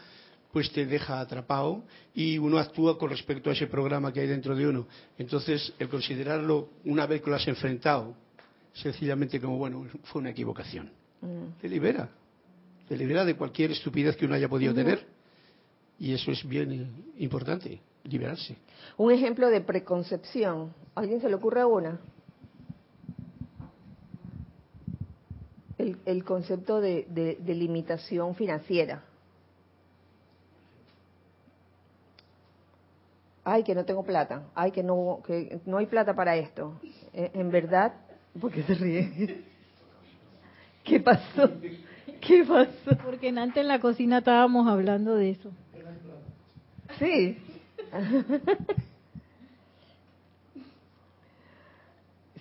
pues te deja atrapado y uno actúa con respecto a ese programa que hay dentro de uno. Entonces, el considerarlo una vez que lo has enfrentado, sencillamente como, bueno, fue una equivocación. Mm. Te libera. Te libera de cualquier estupidez que uno haya podido tener. Y eso es bien importante, liberarse. Un ejemplo de preconcepción. ¿Alguien se le ocurre una? El, concepto de, de limitación financiera. Ay, que no tengo plata, ay, que no, que no hay plata para esto. E, en verdad, ¿por qué se ríe? ¿Qué pasó? ¿Qué pasó? Porque antes en la cocina estábamos hablando de eso. Sí.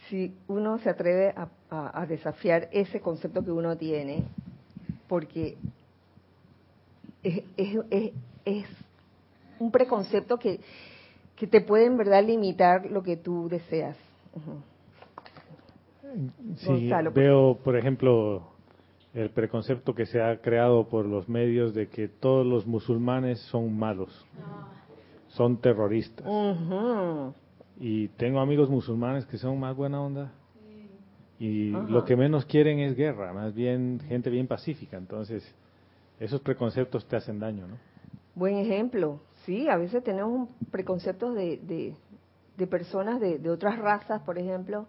si uno se atreve a, desafiar ese concepto que uno tiene, porque es, es, es un preconcepto que que te pueden, verdad, limitar lo que tú deseas. Sí, veo, por ejemplo, el preconcepto que se ha creado por los medios de que todos los musulmanes son malos, son terroristas. Y tengo amigos musulmanes que son más buena onda. Y lo que menos quieren es guerra, más bien gente bien pacífica. Entonces, esos preconceptos te hacen daño, ¿no? Buen ejemplo. Sí, a veces tenemos preconceptos de, de, personas de, otras razas, por ejemplo,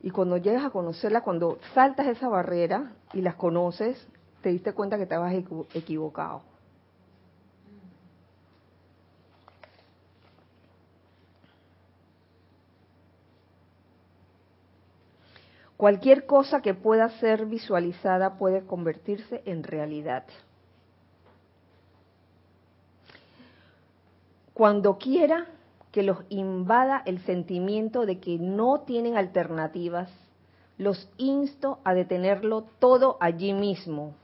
y cuando llegas a conocerlas, cuando saltas esa barrera y las conoces, te diste cuenta que estabas equivocado. Cualquier cosa que pueda ser visualizada puede convertirse en realidad. Cuando quiera que los invada el sentimiento de que no tienen alternativas, los insto a detenerlo todo allí mismo.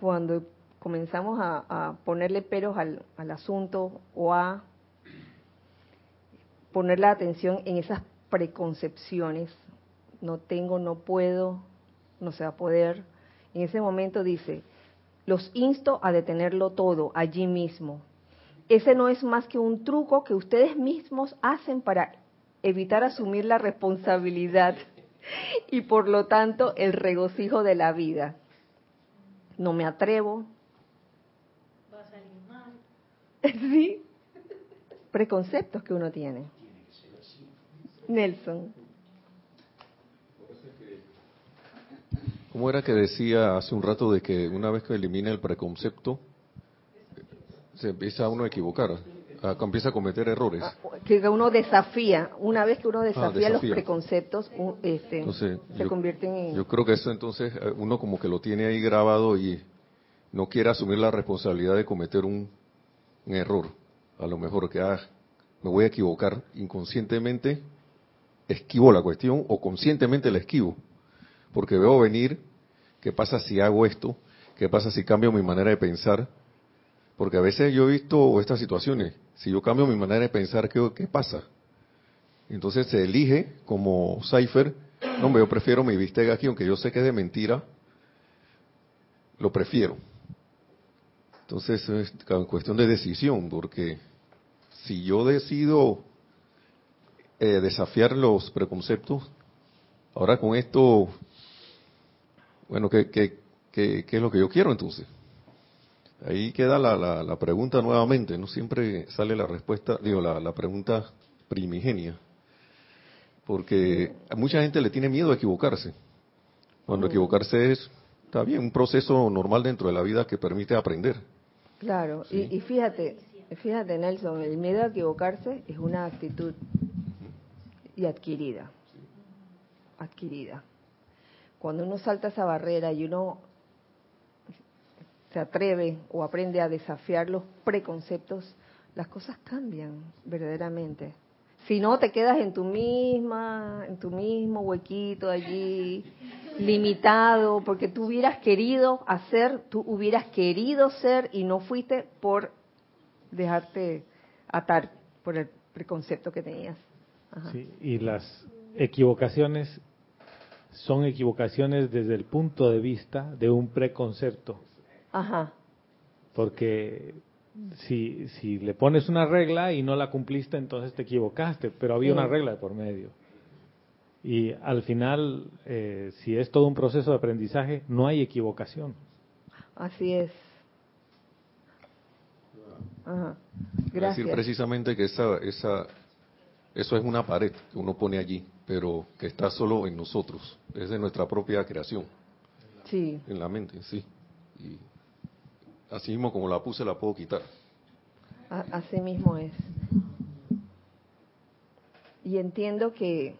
Cuando comenzamos a, ponerle peros al, al asunto o a poner la atención en esas preconcepciones, no tengo, no puedo, no se va a poder, en ese momento dice, los insto a detenerlo todo allí mismo. Ese no es más que un truco que ustedes mismos hacen para evitar asumir la responsabilidad y por lo tanto el regocijo de la vida. No me atrevo. Va a salir mal. Sí. Preconceptos que uno tiene. Nelson. ¿Cómo era que decía hace un rato de que una vez que elimina el preconcepto, se empieza uno a equivocar, a, empieza a cometer errores? Ah, que uno desafía, una vez que uno desafía, ah, los preconceptos, este, se convierten en... Yo creo que eso entonces eh, uno como que lo tiene ahí grabado y no quiere asumir la responsabilidad de cometer un, error. A lo mejor que ah, me voy a equivocar inconscientemente, esquivo la cuestión o conscientemente la esquivo porque veo venir qué pasa si hago esto, qué pasa si cambio mi manera de pensar, porque a veces yo he visto estas situaciones, si yo cambio mi manera de pensar, ¿qué, pasa? Entonces se elige como Cypher, no, yo prefiero mi bistec aquí, aunque yo sé que es de mentira, lo prefiero. Entonces es cuestión de decisión, porque si yo decido eh, desafiar los preconceptos, ahora con esto bueno, ¿qué, qué, qué, es lo que yo quiero entonces? Ahí queda la, la, pregunta nuevamente, no siempre sale la respuesta, digo, la, la pregunta primigenia, porque a mucha gente le tiene miedo a equivocarse, cuando mm. equivocarse es, está bien, un proceso normal dentro de la vida que permite aprender. Claro, y, y fíjate, fíjate Nelson, el miedo a equivocarse es una actitud y adquirida, adquirida cuando uno salta esa barrera y uno se atreve o aprende a desafiar los preconceptos, las cosas cambian verdaderamente. Si no, te quedas en tu misma, en tu mismo huequito allí, limitado, porque tú hubieras querido hacer, tú hubieras querido ser y no fuiste por dejarte atar por el preconcepto que tenías. Sí, y las equivocaciones son equivocaciones desde el punto de vista de un preconcepto. Ajá. Porque si, si le pones una regla y no la cumpliste, entonces te equivocaste, pero había una regla de por medio. Y al final, eh, si es todo un proceso de aprendizaje, no hay equivocación. Así es. Gracias. decir precisamente que esa, esa, eso es una pared que uno pone allí, pero que está solo en nosotros, es de nuestra propia creación. Sí. En la mente, sí. Y así mismo como la puse, la puedo quitar. Así mismo es. Y entiendo que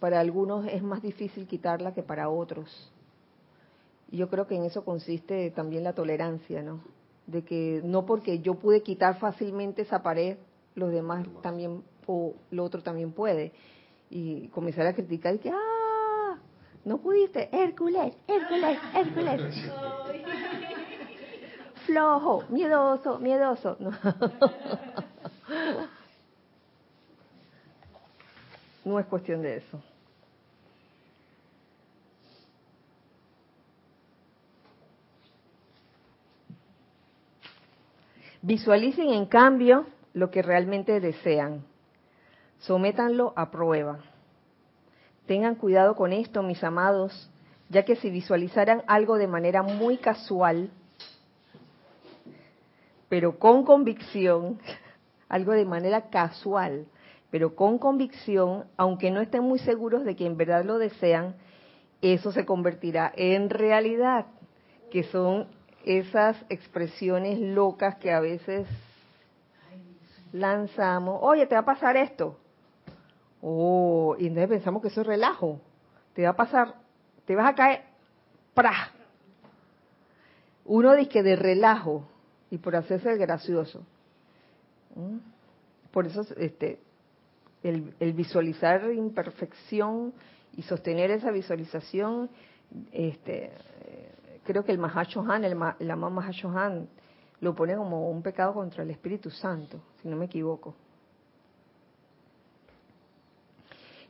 para algunos es más difícil quitarla que para otros. Y yo creo que en eso consiste también la tolerancia, ¿no? De que no porque yo pude quitar fácilmente esa pared, los demás también, o lo otro también puede. Y comenzar a criticar y que, ¡ah! No pudiste, Hércules, Hércules, Hércules. Flojo, miedoso, miedoso. no es cuestión de eso. Visualicen en cambio lo que realmente desean. Sométanlo a prueba. Tengan cuidado con esto, mis amados, ya que si visualizaran algo de manera muy casual, pero con convicción, algo de manera casual, pero con convicción, aunque no estén muy seguros de que en verdad lo desean, eso se convertirá en realidad, que son esas expresiones locas que a veces lanzamos, oye, te va a pasar esto. Oh, y entonces pensamos que eso es relajo. Te va a pasar, te vas a caer, ¡pra! Uno dice que de relajo y por hacerse el gracioso. ¿Mm? Por eso este, el, el, visualizar imperfección y sostener esa visualización este, creo que el Mahashohan, el, el Amam Mahashohan, lo pone como un pecado contra el Espíritu Santo, si no me equivoco.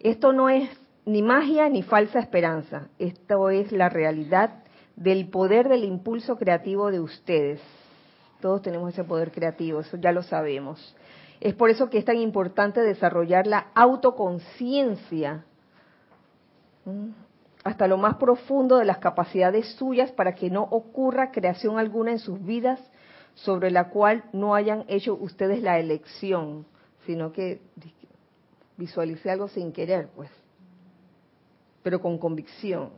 Esto no es ni magia ni falsa esperanza, esto es la realidad del poder del impulso creativo de ustedes. Todos tenemos ese poder creativo, eso ya lo sabemos. Es por eso que es tan importante desarrollar la autoconciencia hasta lo más profundo de las capacidades suyas para que no ocurra creación alguna en sus vidas sobre la cual no hayan hecho ustedes la elección, sino que visualice algo sin querer, pues, pero con convicción.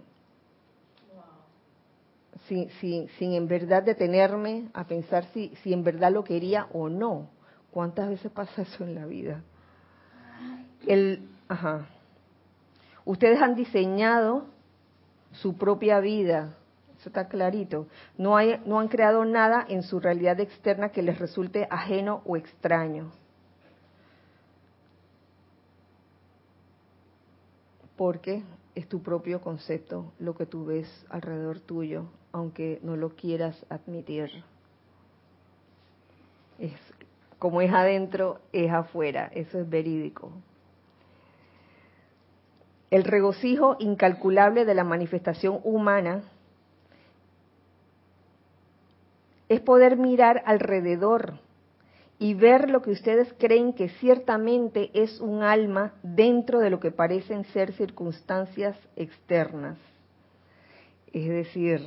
Sin, sin, sin en verdad detenerme a pensar si, si en verdad lo quería o no. ¿Cuántas veces pasa eso en la vida? El, ajá. Ustedes han diseñado su propia vida. Eso está clarito. No, hay, no han creado nada en su realidad externa que les resulte ajeno o extraño. Porque es tu propio concepto lo que tú ves alrededor tuyo, aunque no lo quieras admitir. Es, como es adentro, es afuera. Eso es verídico. El regocijo incalculable de la manifestación humana es poder mirar alrededor y ver lo que ustedes creen que ciertamente es un alma dentro de lo que parecen ser circunstancias externas. Es decir,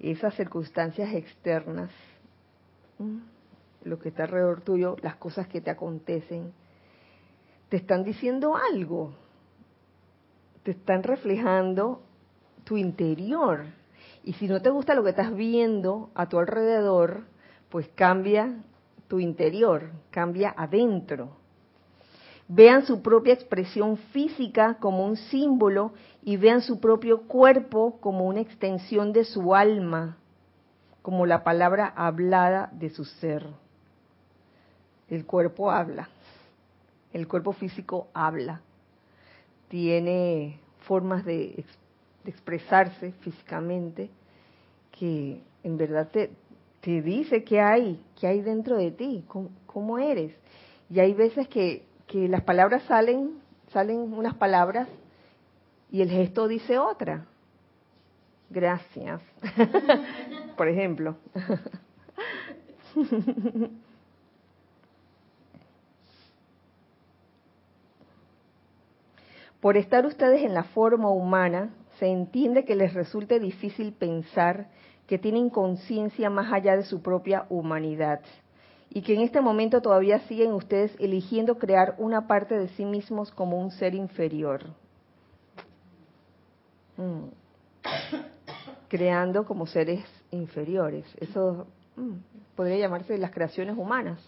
esas circunstancias externas, lo que está alrededor tuyo, las cosas que te acontecen, te están diciendo algo te están reflejando tu interior. Y si no te gusta lo que estás viendo a tu alrededor, pues cambia tu interior, cambia adentro. Vean su propia expresión física como un símbolo y vean su propio cuerpo como una extensión de su alma, como la palabra hablada de su ser. El cuerpo habla, el cuerpo físico habla tiene formas de, expresarse físicamente que en verdad te, te dice qué hay, qué hay dentro de ti, cómo, eres. Y hay veces que, que las palabras salen, salen unas palabras y el gesto dice otra. Gracias. Por ejemplo. Por estar ustedes en la forma humana, se entiende que les resulte difícil pensar que tienen conciencia más allá de su propia humanidad y que en este momento todavía siguen ustedes eligiendo crear una parte de sí mismos como un ser inferior. Mm. Creando como seres inferiores. Eso mm, podría llamarse las creaciones humanas,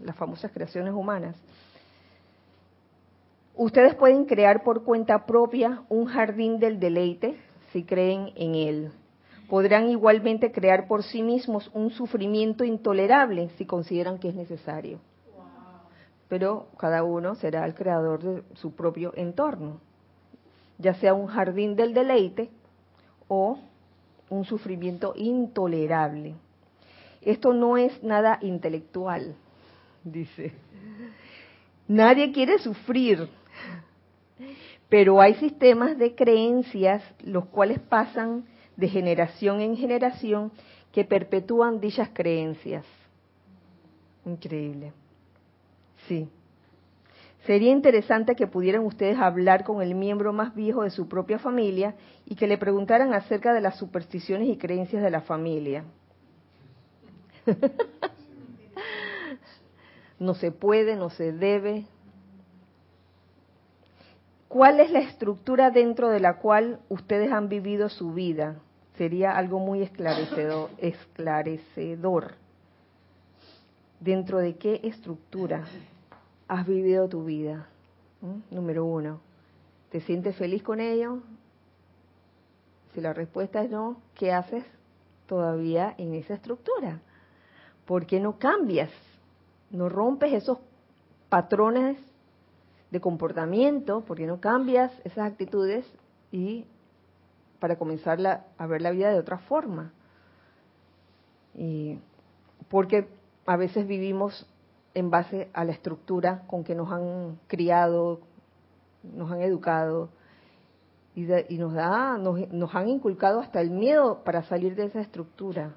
las famosas creaciones humanas. Ustedes pueden crear por cuenta propia un jardín del deleite si creen en él podrán igualmente crear por sí mismos un sufrimiento intolerable si consideran que es necesario. Pero cada uno será el creador de su propio entorno, ya sea un jardín del deleite o un sufrimiento intolerable. Esto no es nada intelectual, dice. Nadie quiere sufrir, pero hay sistemas de creencias los cuales pasan de generación en generación que perpetúan dichas creencias. Increíble. Sí. Sería interesante que pudieran ustedes hablar con el miembro más viejo de su propia familia y que le preguntaran acerca de las supersticiones y creencias de la familia. no se puede, no se debe. ¿Cuál es la estructura dentro de la cual ustedes han vivido su vida? Sería algo muy esclarecedor. ¿Dentro de qué estructura has vivido tu vida? ¿Mm? Número uno, ¿te sientes feliz con ello? Si la respuesta es no, ¿qué haces todavía en esa estructura? ¿Por qué no cambias? ¿No rompes esos patrones de comportamiento? ¿Por qué no cambias esas actitudes y para comenzar a ver la vida de otra forma. Y porque a veces vivimos en base a la estructura con que nos han criado, nos han educado y, nos da, nos, han inculcado hasta el miedo para salir de esa estructura.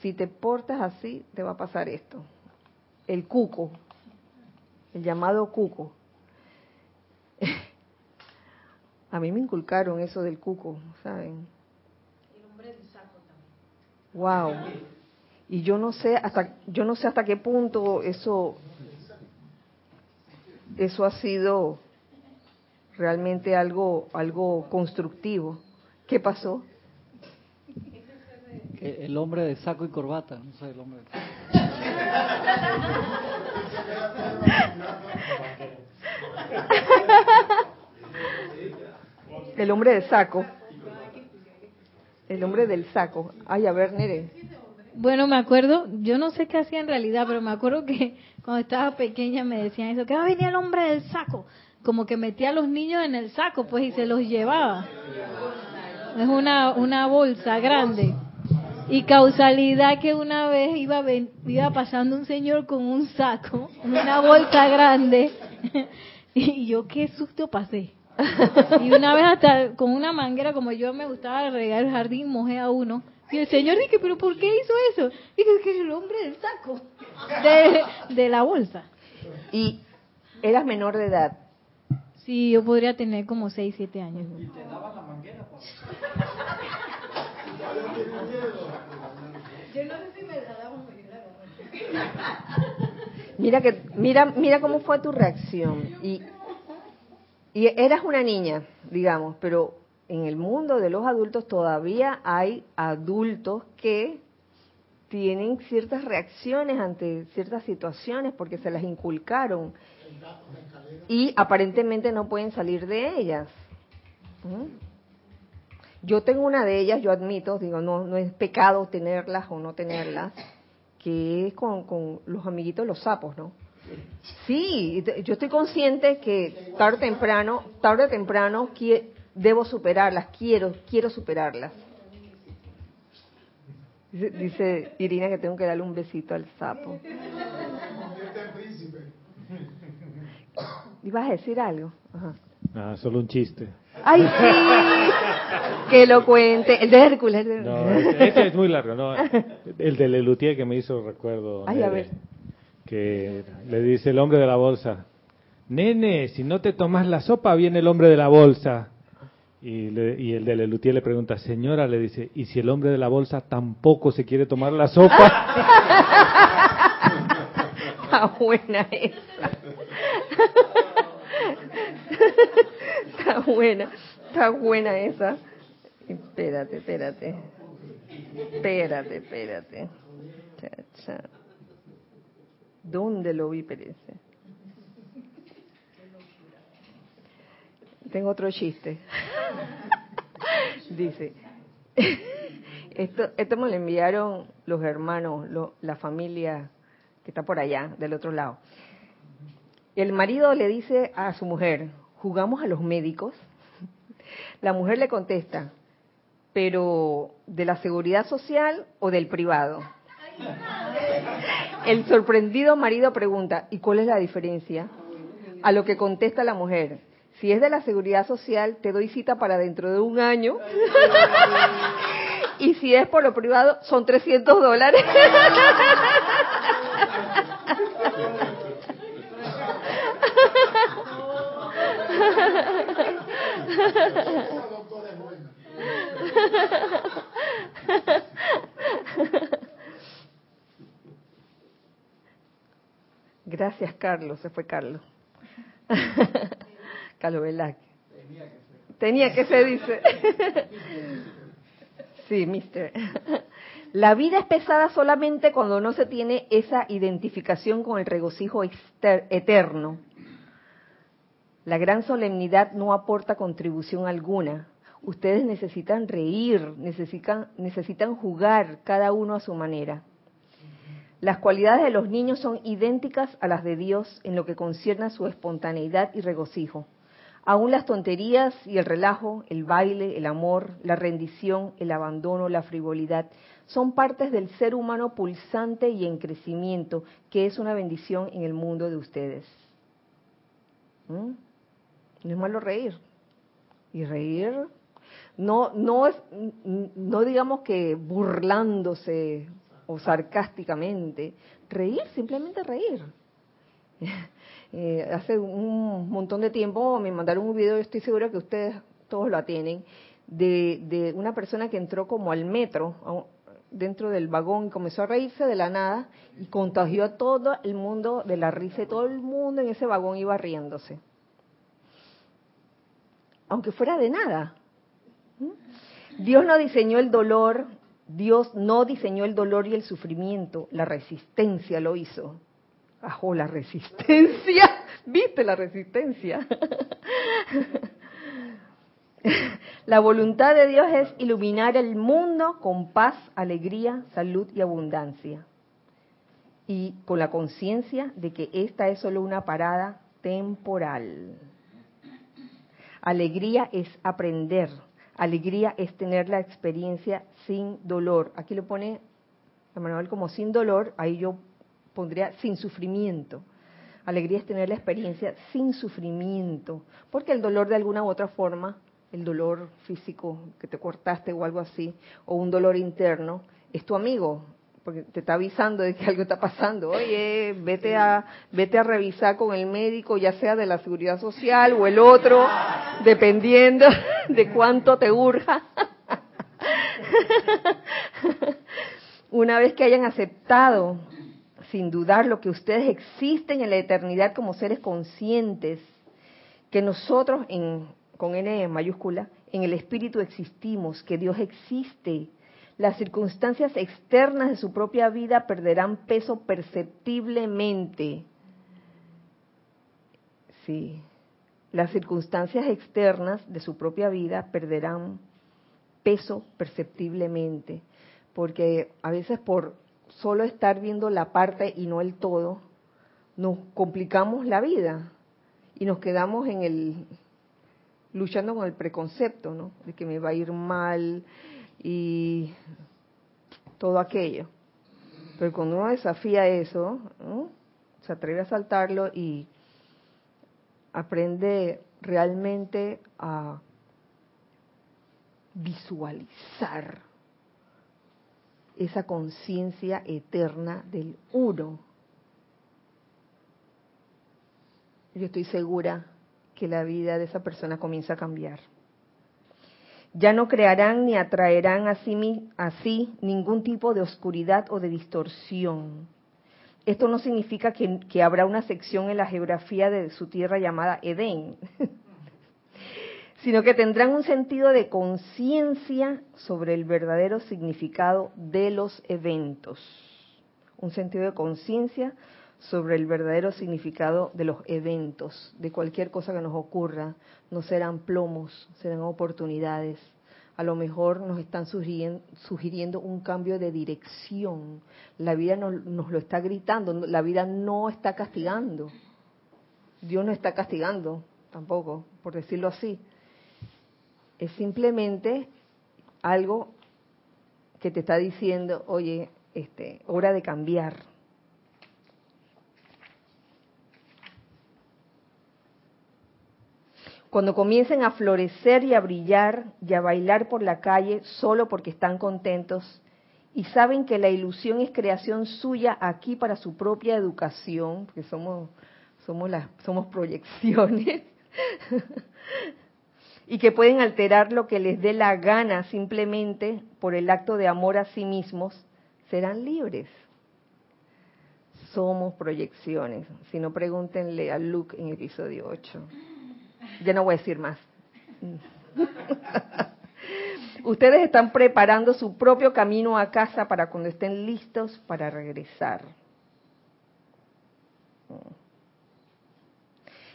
Si te portas así, te va a pasar esto. El cuco, el llamado cuco. A mí me inculcaron eso del cuco, ¿saben? El hombre del saco también. Wow. Y yo no sé hasta yo no sé hasta qué punto eso eso ha sido realmente algo algo constructivo. ¿Qué pasó? El hombre de saco y corbata, no sé, el hombre. El hombre del saco. El hombre del saco. Ay, a ver, Nere. Bueno, me acuerdo, yo no sé qué hacía en realidad, pero me acuerdo que cuando estaba pequeña me decían eso, que va a venir el hombre del saco. Como que metía a los niños en el saco, pues, y se los llevaba. Es una, una bolsa grande. Y causalidad que una vez iba, iba pasando un señor con un saco, una bolsa grande, y yo qué susto pasé. y una vez hasta con una manguera, como yo me gustaba regar el jardín, mojé a uno. Y el señor dije, ¿pero por qué hizo eso? Dije, que es el hombre del saco, de, de la bolsa. ¿Y eras menor de edad? Sí, yo podría tener como 6, 7 años. ¿Y te daban la manguera? Yo no sé si me la daban Mira que mira mira cómo fue tu reacción y y eras una niña, digamos, pero en el mundo de los adultos todavía hay adultos que tienen ciertas reacciones ante ciertas situaciones porque se las inculcaron y aparentemente no pueden salir de ellas. ¿Mm? Yo tengo una de ellas, yo admito, digo, no, no es pecado tenerlas o no tenerlas, que es con, con los amiguitos los sapos, ¿no? Sí, yo estoy consciente que tarde o temprano, tarde o temprano debo superarlas, quiero, quiero superarlas. Dice, Irina que tengo que darle un besito al sapo. ¿Ibas a decir algo? Ah, solo un chiste. ¡Ay, sí! que lo cuente. El de Hércules. No, ese es muy largo, ¿no? El de Lelutier que me hizo recuerdo. Ay, a ver que le dice el hombre de la bolsa, nene, si no te tomas la sopa, viene el hombre de la bolsa. Y, y el de Lelutier le pregunta, señora, le dice, ¿y si el hombre de la bolsa tampoco se quiere tomar la sopa? Está buena esa. Está buena, está buena esa. Espérate, espérate. Espérate, espérate. ¿Dónde lo vi, Perece? Tengo otro chiste. Dice, esto, esto me lo enviaron los hermanos, la familia que está por allá, del otro lado. El marido le dice a su mujer, ¿jugamos a los médicos? La mujer le contesta, pero ¿de la seguridad social o del privado? El sorprendido marido pregunta, ¿y cuál es la diferencia? A lo que contesta la mujer, si es de la seguridad social, te doy cita para dentro de un año. y si es por lo privado, son 300 dólares. Gracias, Carlos. Se fue Carlos. Carlos Velázquez. Tenía que ser, dice. Sí, mister. La vida es pesada solamente cuando no se tiene esa identificación con el regocijo eterno. La gran solemnidad no aporta contribución alguna. Ustedes necesitan reír, necesitan, necesitan jugar cada uno a su manera. Las cualidades de los niños son idénticas a las de Dios en lo que concierne a su espontaneidad y regocijo. Aún las tonterías y el relajo, el baile, el amor, la rendición, el abandono, la frivolidad, son partes del ser humano pulsante y en crecimiento, que es una bendición en el mundo de ustedes. ¿Mm? No es malo reír. Y reír no no es no digamos que burlándose o sarcásticamente, reír, simplemente reír. Eh, hace un montón de tiempo me mandaron un video, estoy segura que ustedes todos lo tienen, de, de una persona que entró como al metro, dentro del vagón y comenzó a reírse de la nada y contagió a todo el mundo de la risa y todo el mundo en ese vagón iba riéndose. Aunque fuera de nada. ¿Mm? Dios no diseñó el dolor Dios no diseñó el dolor y el sufrimiento, la resistencia lo hizo. Ajo, la resistencia. ¿Viste la resistencia? La voluntad de Dios es iluminar el mundo con paz, alegría, salud y abundancia. Y con la conciencia de que esta es solo una parada temporal. Alegría es aprender, Alegría es tener la experiencia sin dolor. Aquí lo pone Manuel como sin dolor, ahí yo pondría sin sufrimiento. Alegría es tener la experiencia sin sufrimiento, porque el dolor de alguna u otra forma, el dolor físico que te cortaste o algo así, o un dolor interno, es tu amigo, porque te está avisando de que algo está pasando. Oye, vete a, vete a revisar con el médico, ya sea de la seguridad social o el otro, dependiendo de cuánto te urja. Una vez que hayan aceptado, sin dudar, lo que ustedes existen en la eternidad como seres conscientes, que nosotros en, con N mayúscula, en el espíritu existimos, que Dios existe, las circunstancias externas de su propia vida perderán peso perceptiblemente. Sí, las circunstancias externas de su propia vida perderán peso perceptiblemente, porque a veces por solo estar viendo la parte y no el todo, nos complicamos la vida y nos quedamos en el luchando con el preconcepto, ¿no? De que me va a ir mal, y todo aquello. Pero cuando uno desafía eso, se atreve a saltarlo y aprende realmente a visualizar esa conciencia eterna del uno. Yo estoy segura que la vida de esa persona comienza a cambiar. Ya no crearán ni atraerán a sí, ningún tipo de oscuridad o de distorsión. esto no significa que, que habrá una sección en la geografía de su tierra llamada Edén, sino que tendrán un sentido de conciencia sobre el verdadero significado de los eventos. Un sentido de conciencia sobre el verdadero significado de los eventos, de cualquier cosa que nos ocurra. No serán plomos, serán oportunidades. A lo mejor nos están sugiriendo, un cambio de dirección. La vida nos, nos lo está gritando, la vida no está castigando. Dios no está castigando tampoco, por decirlo así es simplemente algo que te está diciendo, oye, este, hora de cambiar. Cuando comiencen a florecer y a brillar y a bailar por la calle solo porque están contentos y saben que la ilusión es creación suya aquí para su propia educación, porque somos somos las somos proyecciones. y que pueden alterar lo que les dé la gana simplemente por el acto de amor a sí mismos, serán libres. Somos proyecciones. Si no, pregúntenle a Luke en episodio 8. Ya no voy a decir más. Ustedes están preparando su propio camino a casa para cuando estén listos para regresar.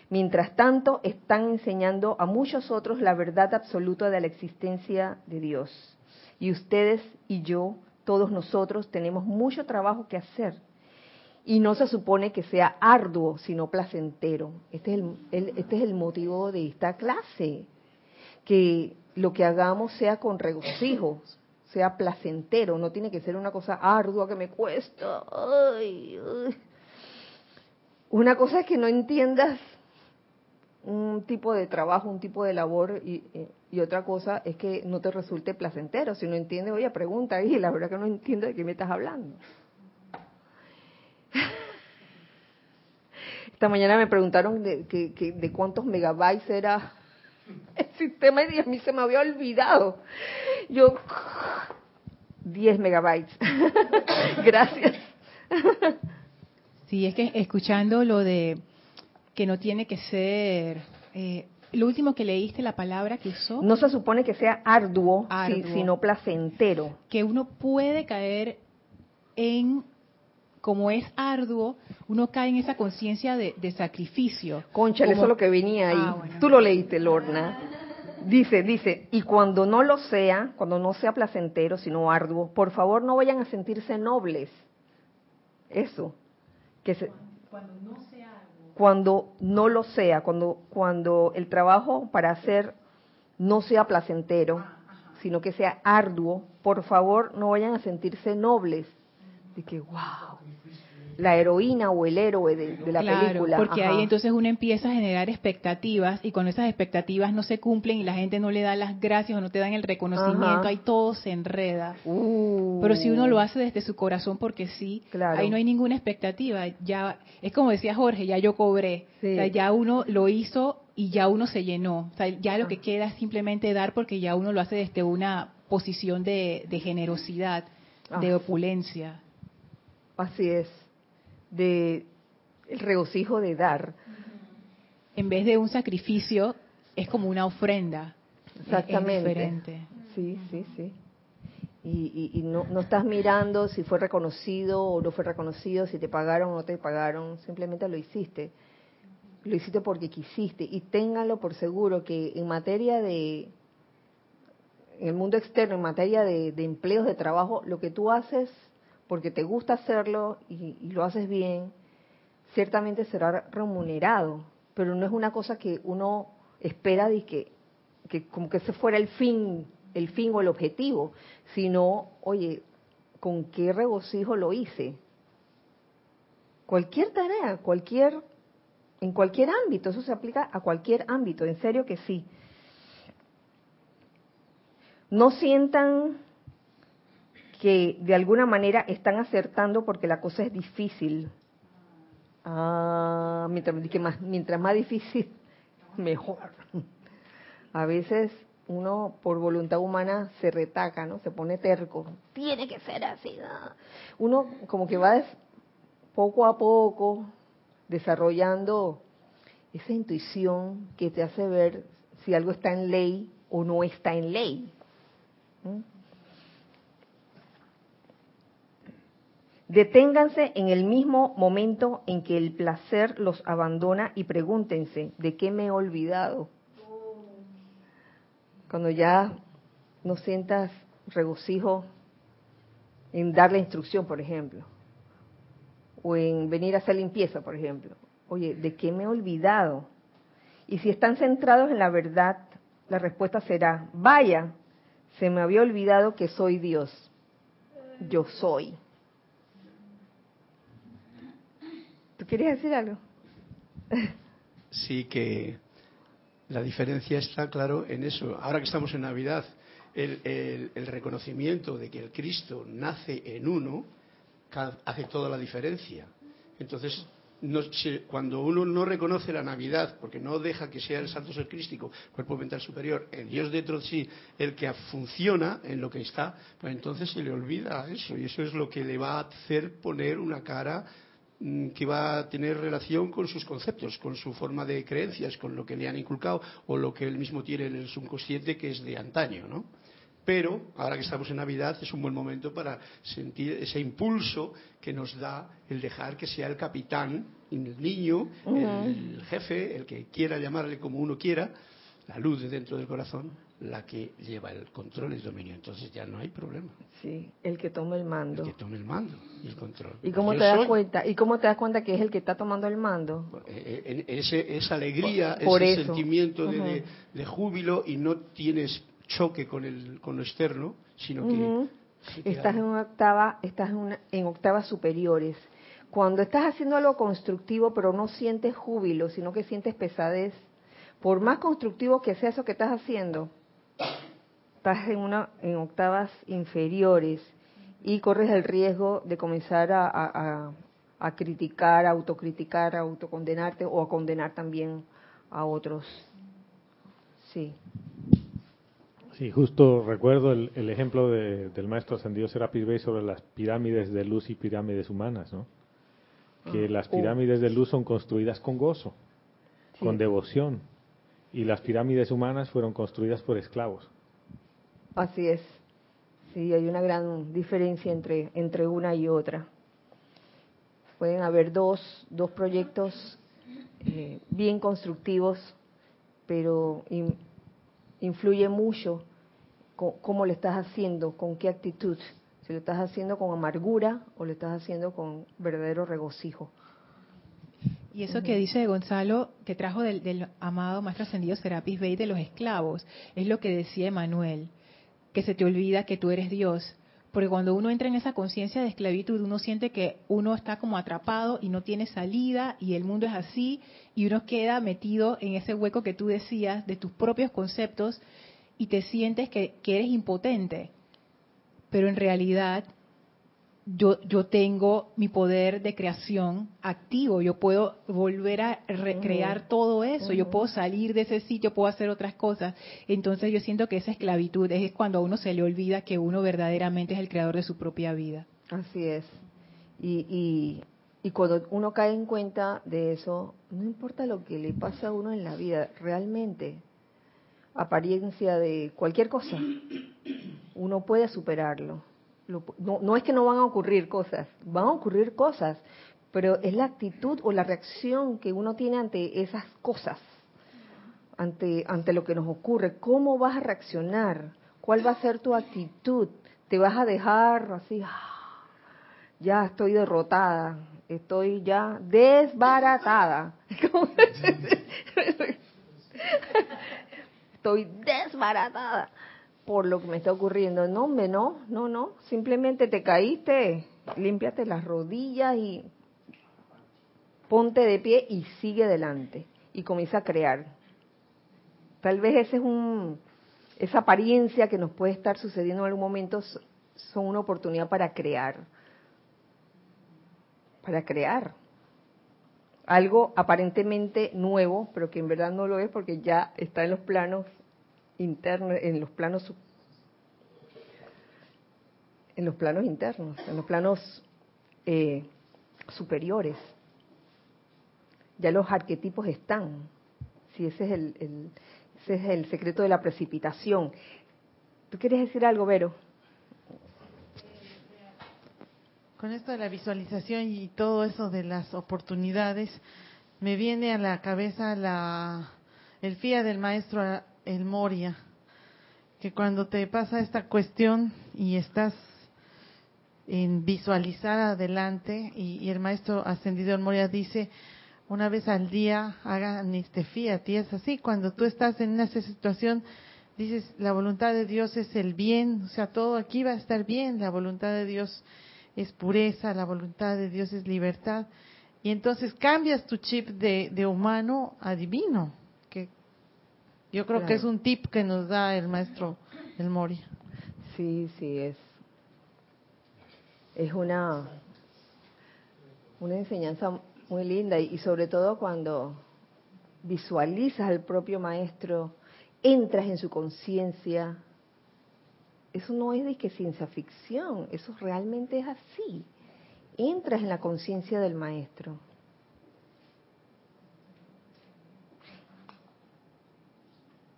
Mientras tanto, están enseñando a muchos otros la verdad absoluta de la existencia de Dios. Y ustedes y yo, todos nosotros, tenemos mucho trabajo que hacer. Y no se supone que sea arduo, sino placentero. Este es el, este es el motivo de esta clase. Que lo que hagamos sea con regocijo, sea placentero. No tiene que ser una cosa ardua que me cuesta. Una cosa es que no entiendas un tipo de trabajo, un tipo de labor y, otra cosa es que no te resulte placentero. Si no entiendes, oye, pregunta y la verdad que no entiendo de qué me estás hablando. Esta mañana me preguntaron de, de cuántos megabytes era el sistema y a mí se me había olvidado. Yo, 10 megabytes. Gracias. Sí, es que escuchando lo de que no tiene que ser... Eh, lo último que leíste, la palabra que usó. No se supone que sea arduo, sino placentero. Que uno puede caer en, como es arduo, uno cae en esa conciencia de, sacrificio. Concha, eso es lo que venía ahí. Ah, Tú lo leíste, Lorna. Dice, dice, y cuando no lo sea, cuando no sea placentero, sino arduo, por favor no vayan a sentirse nobles. Eso. Que se, cuando no cuando no lo sea, cuando, cuando el trabajo para hacer no sea placentero, sino que sea arduo, por favor no vayan a sentirse nobles. De que, wow, la heroína o el héroe de, la película. Porque ahí entonces uno empieza a generar expectativas y cuando esas expectativas no se cumplen y la gente no le da las gracias o no te dan el reconocimiento, ahí todo se enreda. Uh. Pero si uno lo hace desde su corazón porque sí, ahí no hay ninguna expectativa. Ya es como decía Jorge, ya yo cobré, ya uno lo hizo y ya uno se llenó. ya lo que ah. queda es simplemente dar porque ya uno lo hace desde una posición de, generosidad, de ah. opulencia. Así es de el regocijo de dar. En vez de un sacrificio, es como una ofrenda. Exactamente. diferente. Sí, sí, sí. Y, y, no, no, estás mirando si fue reconocido o no fue reconocido, si te pagaron o no te pagaron, simplemente lo hiciste. Lo hiciste porque quisiste. Y ténganlo por seguro que en materia de, en el mundo externo, en materia de, de empleos de trabajo, lo que tú haces porque te gusta hacerlo y, lo haces bien, ciertamente será remunerado, pero no es una cosa que uno espera de que, que como que ese fuera el fin, el fin o el objetivo, sino, oye, con qué regocijo lo hice. Cualquier tarea, cualquier, en cualquier ámbito, eso se aplica a cualquier ámbito, en serio que sí. No sientan que de alguna manera están acertando porque la cosa es difícil. Ah, mientras, más, mientras más difícil, mejor. A veces uno por voluntad humana se retaca, ¿no? Se pone terco. Tiene que ser así. Uno como que va poco a poco desarrollando esa intuición que te hace ver si algo está en ley o no está en ley. Deténganse en el mismo momento en que el placer los abandona y pregúntense, ¿de qué me he olvidado? Cuando ya no sientas regocijo en dar la instrucción, por ejemplo, o en venir a hacer limpieza, por ejemplo. Oye, ¿de qué me he olvidado? Y si están centrados en la verdad, la respuesta será, vaya, se me había olvidado que soy Dios. Yo soy. ¿Tú quieres decir algo? Sí, que la diferencia está, claro, en eso. Ahora que estamos en Navidad, el, reconocimiento de que el Cristo nace en uno hace toda la diferencia. Entonces, cuando uno no reconoce la Navidad, porque no deja que sea el Santo Ser Crístico, cuerpo mental superior, el Dios dentro de sí, el que funciona en lo que está, pues entonces se le olvida eso. Y eso es lo que le va a hacer poner una cara que va a tener relación con sus conceptos, con su forma de creencias, con lo que le han inculcado o lo que él mismo tiene en el subconsciente que es de antaño, ¿no? Pero ahora que estamos en Navidad es un buen momento para sentir ese impulso que nos da el dejar que sea el capitán, el niño, el jefe, el que quiera llamarle como uno quiera, la luz de dentro del corazón, la que lleva el control y el dominio. Entonces ya no hay problema. Sí, el que toma el mando. El que tome el mando y el control. ¿Y cómo te das cuenta? ¿Y cómo te das cuenta que es el que está tomando el mando? Eh, eh, esa alegría, ese sentimiento de, de júbilo y no tienes choque con, el, con lo externo, sino que... Estás en octava, estás en, octavas superiores. Cuando estás haciendo algo constructivo, pero no sientes júbilo, sino que sientes pesadez, por más constructivo que sea eso que estás haciendo, estás en una en octavas inferiores y corres el riesgo de comenzar a, a, a criticar, a autocriticar, a autocondenarte o a condenar también a otros. Sí. Sí, justo recuerdo el, ejemplo del maestro ascendido Serapis Bey sobre las pirámides de luz y pirámides humanas, ¿no? Que ah, las oh. pirámides de luz son construidas con gozo, con devoción, y las pirámides humanas fueron construidas por esclavos. Así es. Sí, hay una gran diferencia entre, entre una y otra. Pueden haber dos, dos proyectos eh, bien constructivos, pero influye mucho cómo le estás haciendo, con qué actitud. Si lo estás haciendo con amargura o lo estás haciendo con verdadero regocijo. Y eso que dice Gonzalo, que trajo del, amado Maestro Ascendido Serapis Bey de los esclavos, es lo que decía Emanuel, que se te olvida que tú eres Dios. Porque cuando uno entra en esa conciencia de esclavitud, uno siente que uno está como atrapado y no tiene salida y el mundo es así y uno queda metido en ese hueco que tú decías de tus propios conceptos y te sientes que, eres impotente. Pero en realidad yo, yo tengo mi poder de creación activo, yo puedo volver a recrear todo eso, yo puedo salir de ese sitio, puedo hacer otras cosas. Entonces yo siento que esa esclavitud es cuando a uno se le olvida que uno verdaderamente es el creador de su propia vida. Así es. Y, y, y cuando uno cae en cuenta de eso, no importa lo que le pasa a uno en la vida, realmente, apariencia de cualquier cosa, uno puede superarlo no, es que no van a ocurrir cosas, van a ocurrir cosas, pero es la actitud o la reacción que uno tiene ante esas cosas, ante, ante lo que nos ocurre. ¿Cómo vas a reaccionar? ¿Cuál va a ser tu actitud? ¿Te vas a dejar así? Ah, ya estoy derrotada, estoy ya desbaratada. estoy desbaratada por lo que me está ocurriendo. No, hombre, no, no, no. Simplemente te caíste, límpiate las rodillas y ponte de pie y sigue adelante. Y comienza a crear. Tal vez ese es un, esa apariencia que nos puede estar sucediendo en algún momento son una oportunidad para crear. Para crear. Algo aparentemente nuevo, pero que en verdad no lo es porque ya está en los planos internos, en los planos en los planos internos, en los planos eh, superiores. Ya los arquetipos están. Si ese es el, ese es el secreto de la precipitación. ¿Tú quieres decir algo, Vero? Con esto de la visualización y todo eso de las oportunidades, me viene a la cabeza la, el FIA del maestro El Moria, que cuando te pasa esta cuestión y estás en visualizar adelante, y, el maestro ascendido El Moria dice, una vez al día hagan este fiat, y es así, cuando tú estás en esa situación, dices, la voluntad de Dios es el bien, o sea, todo aquí va a estar bien, la voluntad de Dios es pureza, la voluntad de Dios es libertad, y entonces cambias tu chip de, humano a divino, yo creo que es un tip que nos da el maestro El Moria. Sí, sí, es, es una, una enseñanza muy linda y, sobre todo cuando visualizas al propio maestro, entras en su conciencia. Eso no es de que ciencia ficción, eso realmente es así. Entras en la conciencia del maestro.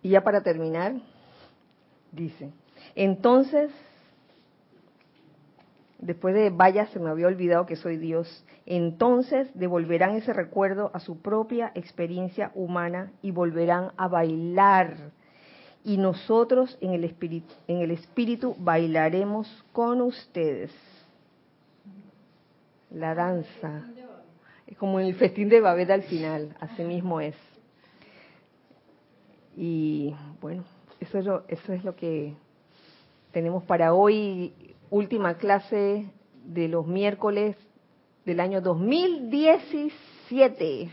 Y ya para terminar, dice, entonces después de vaya, se me había olvidado que soy Dios, entonces devolverán ese recuerdo a su propia experiencia humana y volverán a bailar. Y nosotros en el espíritu, en el espíritu bailaremos con ustedes. La danza. Es como el festín de Babel al final, así mismo es. Y bueno, eso es lo, eso es lo que tenemos para hoy. Última clase de los miércoles del año 2017.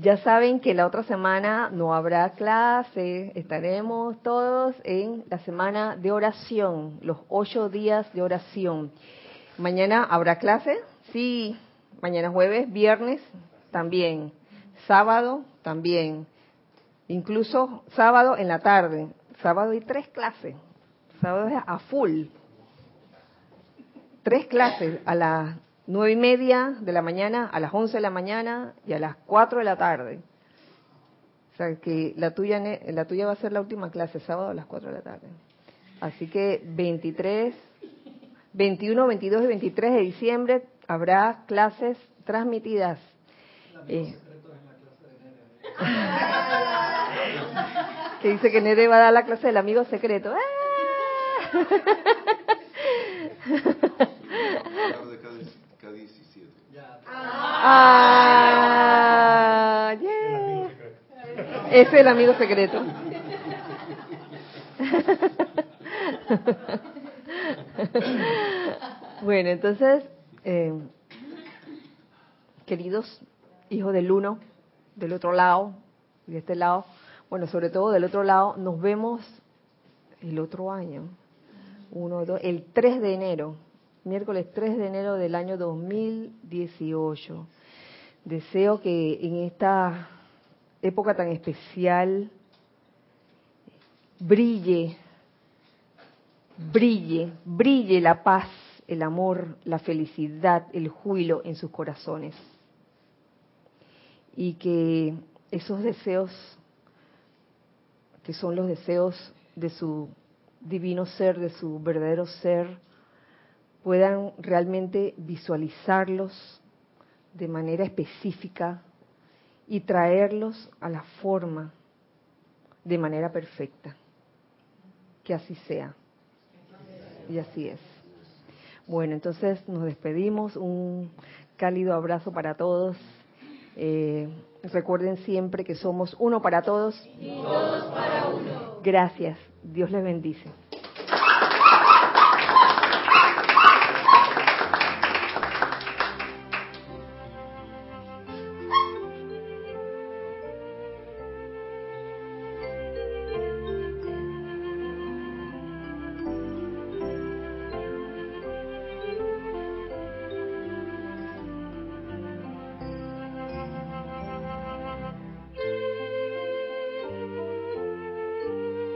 Ya saben que la otra semana no habrá clase, estaremos todos en la semana de oración, los ocho días de oración. Mañana habrá clase, sí, mañana jueves, viernes también, sábado también, incluso sábado en la tarde, sábado y tres clases, a full. Tres clases a las nueve y media de la mañana, a las once de la mañana y a las cuatro de la tarde. O sea que la tuya, la tuya va a ser la última clase, sábado a las cuatro de la tarde. Así que 23, 21, 22 y 23 de diciembre habrá clases transmitidas. Eh, que dice que Nede va a dar la clase del amigo secreto. ¡Ah! Ah, Ese es el amigo secreto. bueno, entonces, eh, queridos hijos del uno, del otro lado, de este lado, bueno, sobre todo del otro lado, nos vemos el otro año el 3 de enero, miércoles 3 de enero del año 2018. Deseo que en esta época tan especial brille, brille, brille la paz, el amor, la felicidad, el júbilo en sus corazones. Y que esos deseos, que son los deseos de su divino ser, de su verdadero ser, puedan realmente visualizarlos de manera específica y traerlos a la forma de manera perfecta. Que así sea. Y así es. Bueno, entonces nos despedimos. Un cálido abrazo para todos. Eh, recuerden siempre que somos uno para todos. Y todos para uno. Gracias. Dios les bendice.